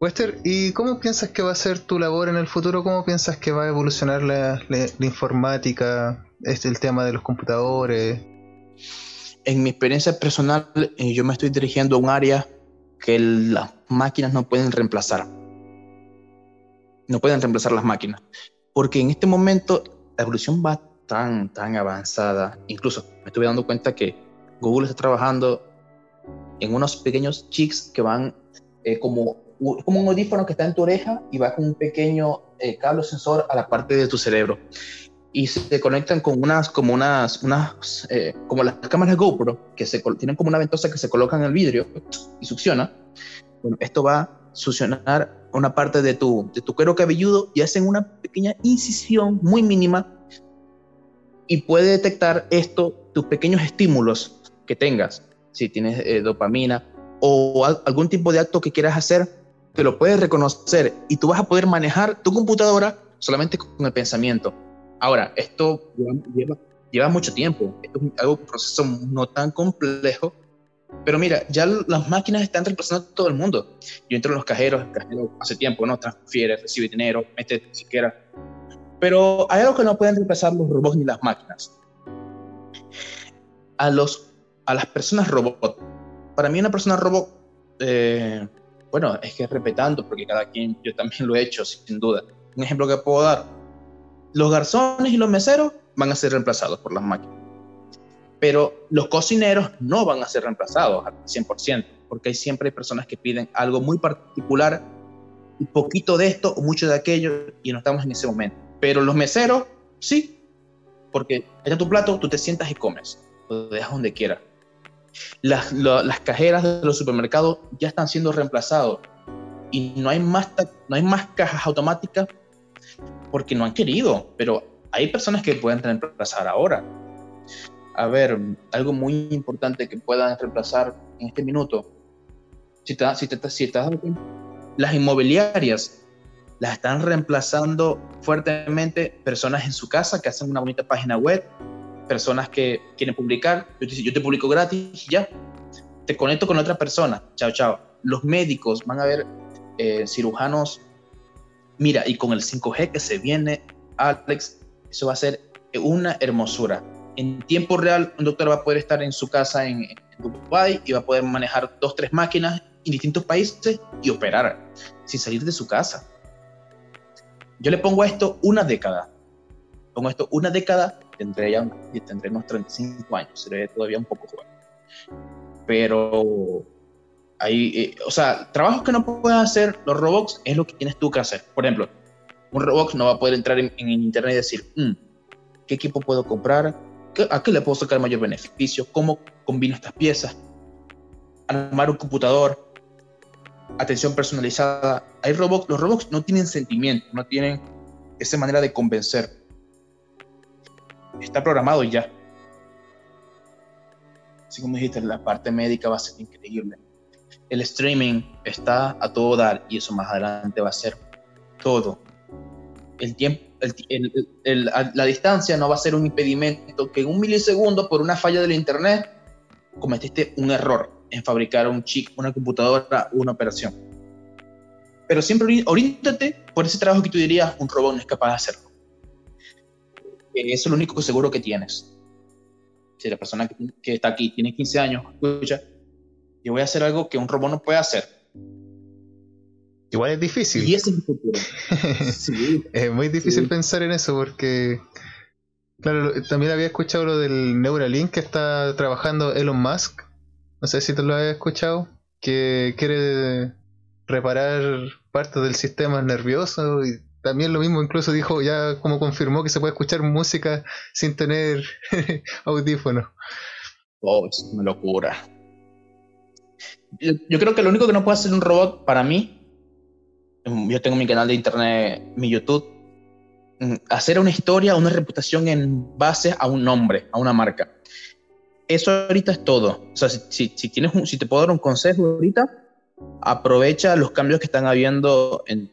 Wester, ¿y cómo piensas que va a ser tu labor en el futuro? ¿Cómo piensas que va a evolucionar la, informática, este, el tema de los computadores? En mi experiencia personal, eh, yo me estoy dirigiendo a un área que las máquinas no pueden reemplazar. No pueden reemplazar las máquinas. Porque en este momento la evolución va tan, tan avanzada. Incluso me estuve dando cuenta que Google está trabajando en unos pequeños chips que van eh, como, como un audífono que está en tu oreja y va con un pequeño eh, cable sensor a la parte de tu cerebro. Y se conectan con unas, como unas, unas eh, como las cámaras GoPro, que se, tienen como una ventosa que se coloca en el vidrio y succiona. Bueno, esto va a succionar una parte de tu, de tu cuero cabelludo y hacen una pequeña incisión muy mínima y puede detectar esto, tus pequeños estímulos que tengas, si tienes eh, dopamina o algún tipo de acto que quieras hacer, te lo puedes reconocer y tú vas a poder manejar tu computadora solamente con el pensamiento. Ahora, esto lleva, lleva mucho tiempo, esto es algo, un proceso no tan complejo, pero mira, ya las máquinas están reemplazando a todo el mundo. Yo entro en los cajeros, el cajero hace tiempo, ¿no? Transfiere, recibe dinero, mete siquiera. Pero hay algo que no pueden reemplazar los robots ni las máquinas. A los a las personas robot. Para mí una persona robot, eh, bueno, es que respetando, porque cada quien, yo también lo he hecho, sin duda. Un ejemplo que puedo dar, los garzones y los meseros van a ser reemplazados por las máquinas. Pero los cocineros no van a ser reemplazados al 100%, porque siempre hay personas que piden algo muy particular, un poquito de esto o mucho de aquello, y no estamos en ese momento. Pero los meseros, sí, porque está tu plato, tú te sientas y comes, lo dejas donde quieras. Las, las cajeras de los supermercados ya están siendo reemplazados y no hay más, no hay más cajas automáticas porque no han querido, pero hay personas que pueden reemplazar ahora. A ver, algo muy importante que puedan reemplazar en este minuto. Si te, si te, si estás las inmobiliarias las están reemplazando fuertemente personas en su casa que hacen una bonita página web personas que quieren publicar, yo te, publico gratis y ya, te conecto con otra persona, chao, chao. Los médicos van a ver eh, cirujanos, mira, y con el 5G que se viene, Alex, eso va a ser una hermosura. En tiempo real, un doctor va a poder estar en su casa en, en y va a poder manejar dos, tres máquinas en distintos países y operar sin salir de su casa. Yo le pongo a esto una década. Pongo esto una década tendré ya tendré unos 35 años, seré todavía un poco joven. Pero hay, eh, o sea, trabajos que no pueden hacer los robots es lo que tienes tú que hacer. Por ejemplo, un robot no va a poder entrar en, internet y decir, mm, ¿qué equipo puedo comprar? ¿A qué le puedo sacar mayor beneficio? ¿Cómo combino estas piezas? Armar un computador, atención personalizada. Hay robots, los robots no tienen sentimiento, no tienen esa manera de convencer está programado ya. Así como dijiste, la parte médica va a ser increíble. El streaming está a todo dar y eso más adelante va a ser todo. El tiempo, la distancia no va a ser un impedimento que en un milisegundo por una falla del internet cometiste un error en fabricar un chip, una computadora, una operación. Pero siempre oriéntate por ese trabajo que tú dirías un robot no es capaz de hacerlo eso es lo único seguro que tienes. Si la persona que, está aquí tiene 15 años, escucha, yo voy a hacer algo que un robot no puede hacer. Igual es difícil. Y ese es el futuro. Es muy difícil pensar en eso porque, claro, también había escuchado lo del Neuralink que está trabajando Elon Musk. No sé si te lo habías escuchado. Que quiere reparar parte del sistema nervioso y también lo mismo, incluso dijo, ya como confirmó que se puede escuchar música sin tener audífonos. Oh, es una locura. Yo, creo que lo único que no puede hacer un robot para mí, mm, yo tengo mi canal de internet, mi YouTube, mm, hacer una historia, una reputación en base a un nombre, a una marca. Eso ahorita es todo. O sea, si, tienes si te puedo dar un consejo ahorita, aprovecha los cambios que están habiendo en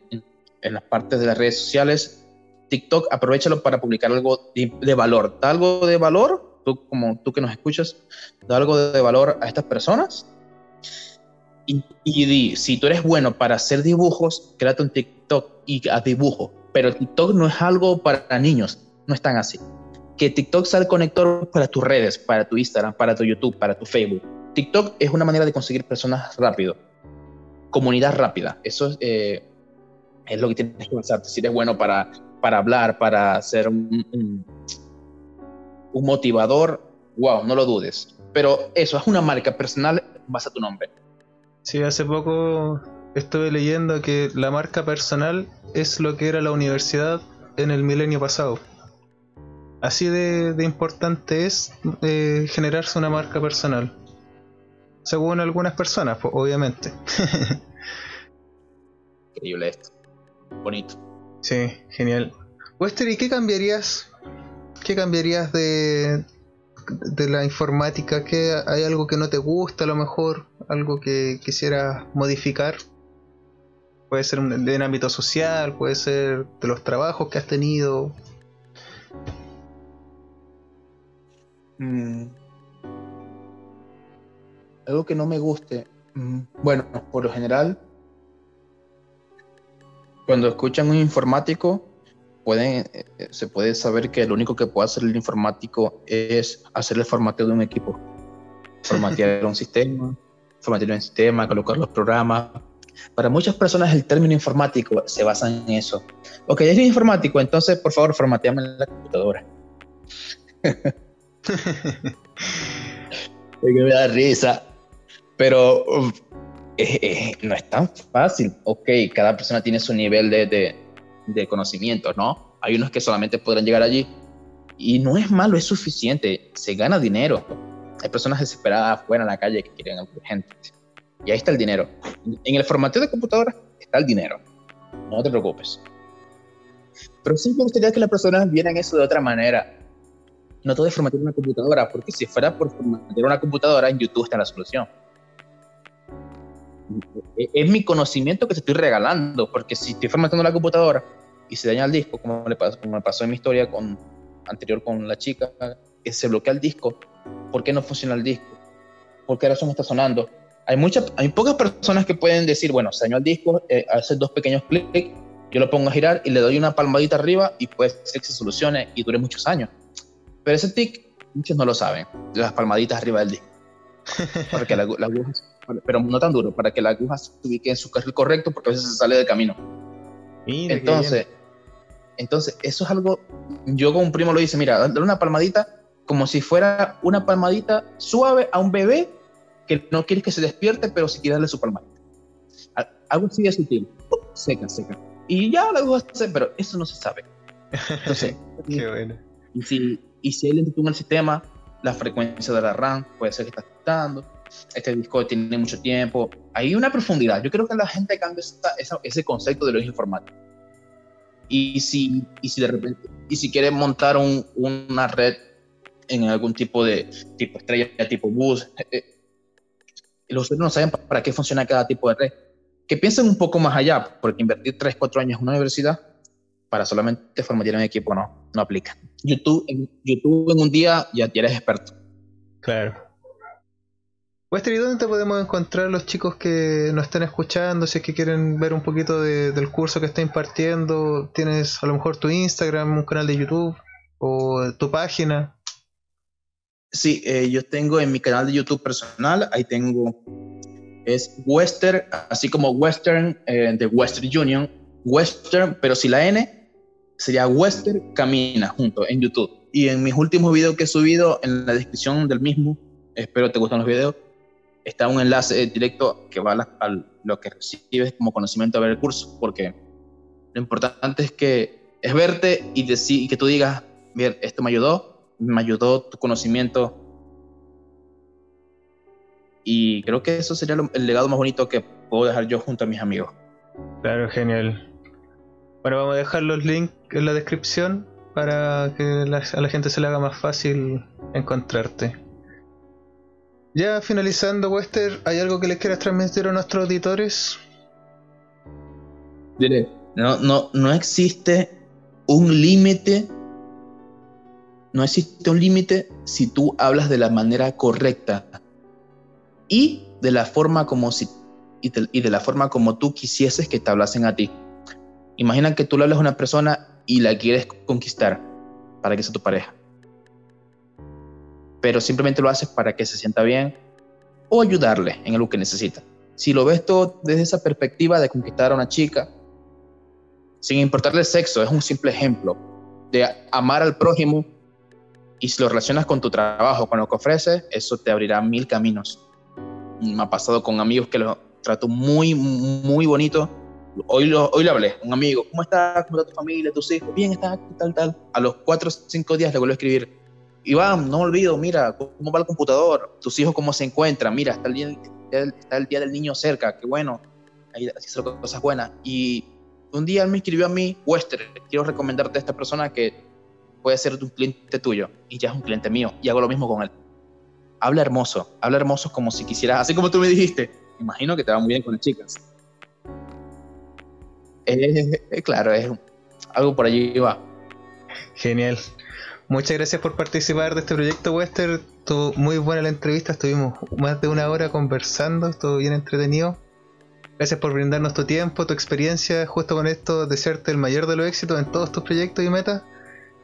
en las partes de las redes sociales, TikTok, aprovechalo para publicar algo de, valor. Da algo de valor, tú como tú que nos escuchas, da algo de valor a estas personas Y, y si tú eres bueno para hacer dibujos, créate un TikTok y haz dibujo. Pero TikTok no es algo para niños, no es tan así. Que TikTok sea el conector para tus redes, para tu Instagram, para tu YouTube, para tu Facebook. TikTok es una manera de conseguir personas rápido, comunidad rápida. Eso es, eh, lo que tienes que pensar. Si eres bueno para, para hablar, para ser un, un motivador, wow, no lo dudes. Pero eso es una marca personal base a tu nombre. Sí, hace poco estuve leyendo que la marca personal es lo que era la universidad en el milenio pasado. Así de, importante es eh, generarse una marca personal. Según algunas personas, obviamente. Increíble esto. Bonito. Sí, genial. Wester, ¿y qué cambiarías? ¿Qué cambiarías de, de la informática? ¿Qué, ¿Hay algo que no te gusta a lo mejor? ¿Algo que quisieras modificar? Puede ser un, en ámbito social, puede ser de los trabajos que has tenido. Mm. Algo que no me guste. Mm, bueno, por lo general, cuando escuchan un informático, pueden, eh, se puede saber que lo único que puede hacer el informático es hacer el formateo de un equipo. Formatear un sistema, formatear un sistema, colocar los programas. Para muchas personas el término informático se basa en eso. Ok, es informático, entonces por favor formateame la computadora. que me da risa. Pero eh, eh, no es tan fácil. Ok, cada persona tiene su nivel de, de, conocimiento, ¿no? Hay unos que solamente podrán llegar allí. Y no es malo, es suficiente. Se gana dinero. Hay personas desesperadas fuera en la calle que quieren gente. Y ahí está el dinero. En el formateo de computadora está el dinero. No te preocupes. Pero sí me gustaría que las personas vieran eso de otra manera no todo es formatear una computadora, porque si fuera por formatear una computadora, en YouTube está la solución. Es mi conocimiento que te estoy regalando, porque si estoy formateando la computadora y se daña el disco, como, le pasó, como me pasó en mi historia con, anterior con la chica, que se bloquea el disco, ¿por qué no funciona el disco? ¿Por qué razón está sonando? Hay, muchas, hay pocas personas que pueden decir, bueno, se dañó el disco, eh, hace dos pequeños clics, yo lo pongo a girar y le doy una palmadita arriba y puede ser que se solucione y dure muchos años pero ese tic, muchos no lo saben. Las palmaditas arriba del disco. Para que la, aguja, pero no tan duro, para que la aguja se ubique en su carril correcto, porque a veces se sale del camino. entonces, entonces, eso es algo. Yo con un primo lo dice: mira, dale una palmadita como si fuera una palmadita suave a un bebé que no quieres que se despierte, pero si quieres darle su palmadita. Algo así de sutil. Seca, seca. Y ya la aguja se, pero eso no se sabe. Entonces, Qué bueno. Y si, y si hay lentitud en el sistema, la frecuencia de la RAM puede ser que está afectando. Este disco tiene mucho tiempo. Hay una profundidad. Yo creo que la gente cambia ese concepto de los informáticos. Y si, y si de repente, y si quiere montar un, una red en algún tipo de tipo estrella, tipo bus, eh, eh, los usuarios no saben para qué funciona cada tipo de red. Que piensen un poco más allá, porque invertir 3, 4 años en una universidad para solamente formatear un equipo no, no aplica. YouTube en, YouTube en un día ya, eres experto. Claro. Wester, ¿y dónde te podemos encontrar los chicos que nos están escuchando? Si es que quieren ver un poquito del curso que está impartiendo, tienes a lo mejor tu Instagram, un canal de YouTube o tu página. Sí, eh, yo tengo en mi canal de YouTube personal, ahí tengo, es Western, así como Western eh, de Western Union, Western, pero si la N sería Western Camina junto en YouTube. Y en mis últimos videos que he subido, en la descripción del mismo, espero te gusten los videos, está un enlace directo que va a, lo que recibes como conocimiento de ver el curso, porque lo importante es que es verte y, decir, que tú digas, bien, esto me ayudó, me ayudó tu conocimiento. Y creo que eso sería el legado más bonito que puedo dejar yo junto a mis amigos. Claro, genial. Bueno, vamos a dejar los links en la descripción para que a la gente se le haga más fácil encontrarte. Ya finalizando, Wester, ¿hay algo que les quieras transmitir a nuestros auditores? Diré, no, no, no existe un límite. No existe un límite si tú hablas de la manera correcta y de la forma como si y de la forma como tú quisieses que te hablasen a ti. Imagina que tú le hablas a una persona y la quieres conquistar para que sea tu pareja. Pero simplemente lo haces para que se sienta bien o ayudarle en algo que necesita. Si lo ves todo desde esa perspectiva de conquistar a una chica, sin importarle el sexo, es un simple ejemplo de amar al prójimo y si lo relacionas con tu trabajo, con lo que ofreces, eso te abrirá mil caminos. Me ha pasado con amigos que lo trato muy, muy bonito. Hoy lo, hoy le hablé, un amigo, ¿cómo estás? ¿Cómo está tu familia, tus hijos? Bien, está tal, tal. A los cuatro o cinco días le vuelvo a escribir. Iván, no olvido, mira, ¿cómo va el computador? ¿Tus hijos cómo se encuentran? Mira, está el día, del niño cerca, qué bueno. Ahí son cosas buenas. Y un día él me escribió a mí, Wester, quiero recomendarte a esta persona que puede ser un cliente tuyo y ya es un cliente mío y hago lo mismo con él. Habla hermoso, habla hermoso como si quisieras, así como tú me dijiste. Imagino que te va muy bien con las chicas. claro, es algo por allí va. Genial. Muchas gracias por participar de este proyecto Wester. Estuvo muy buena la entrevista, estuvimos más de una hora conversando, estuvo bien entretenido. Gracias por brindarnos tu tiempo, tu experiencia, justo con esto, desearte el mayor de los éxitos en todos tus proyectos y metas.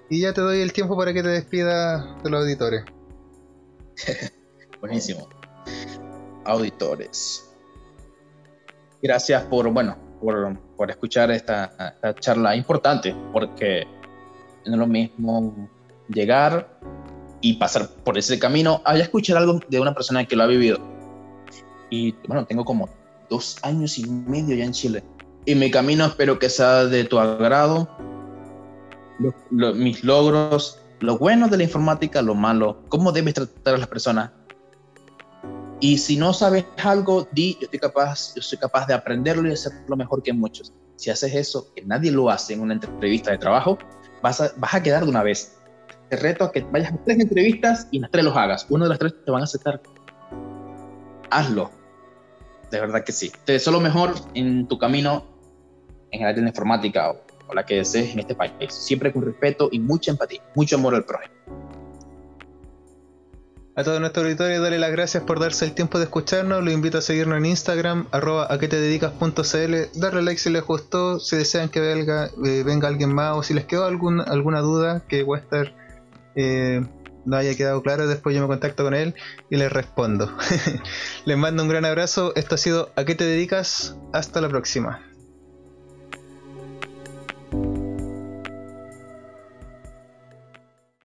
Y ya te doy el tiempo para que te despidas de los auditores. Buenísimo. Auditores. Gracias por, bueno, por, escuchar esta, charla importante, porque no es lo mismo llegar y pasar por ese camino a escuchar algo de una persona que lo ha vivido. Y bueno, tengo como dos años y medio ya en Chile. Y mi camino espero que sea de tu agrado mis logros, lo bueno de la informática, lo malo, cómo debes tratar a las personas. Y si no sabes algo, di, yo estoy capaz, yo soy capaz de aprenderlo y hacerlo mejor que muchos. Si haces eso, que nadie lo hace en una entrevista de trabajo, vas a, vas a quedar de una vez. Te reto a que vayas a tres entrevistas y las tres los hagas. Uno de las tres te van a aceptar. Hazlo. De verdad que sí. Te deseo lo mejor en tu camino en el área de la informática o o la que desees en este país, siempre con respeto y mucha empatía, mucho amor al prójimo. A todo nuestro auditorio, dale las gracias por darse el tiempo de escucharnos. Lo invito a seguirnos en Instagram, arroba a que te dedicas.cl, darle like si les gustó, si desean que venga, eh, alguien más o si les quedó algún, alguna duda que Wester eh, no haya quedado claro, después yo me contacto con él y les respondo. les mando un gran abrazo. Esto ha sido A qué te dedicas. Hasta la próxima.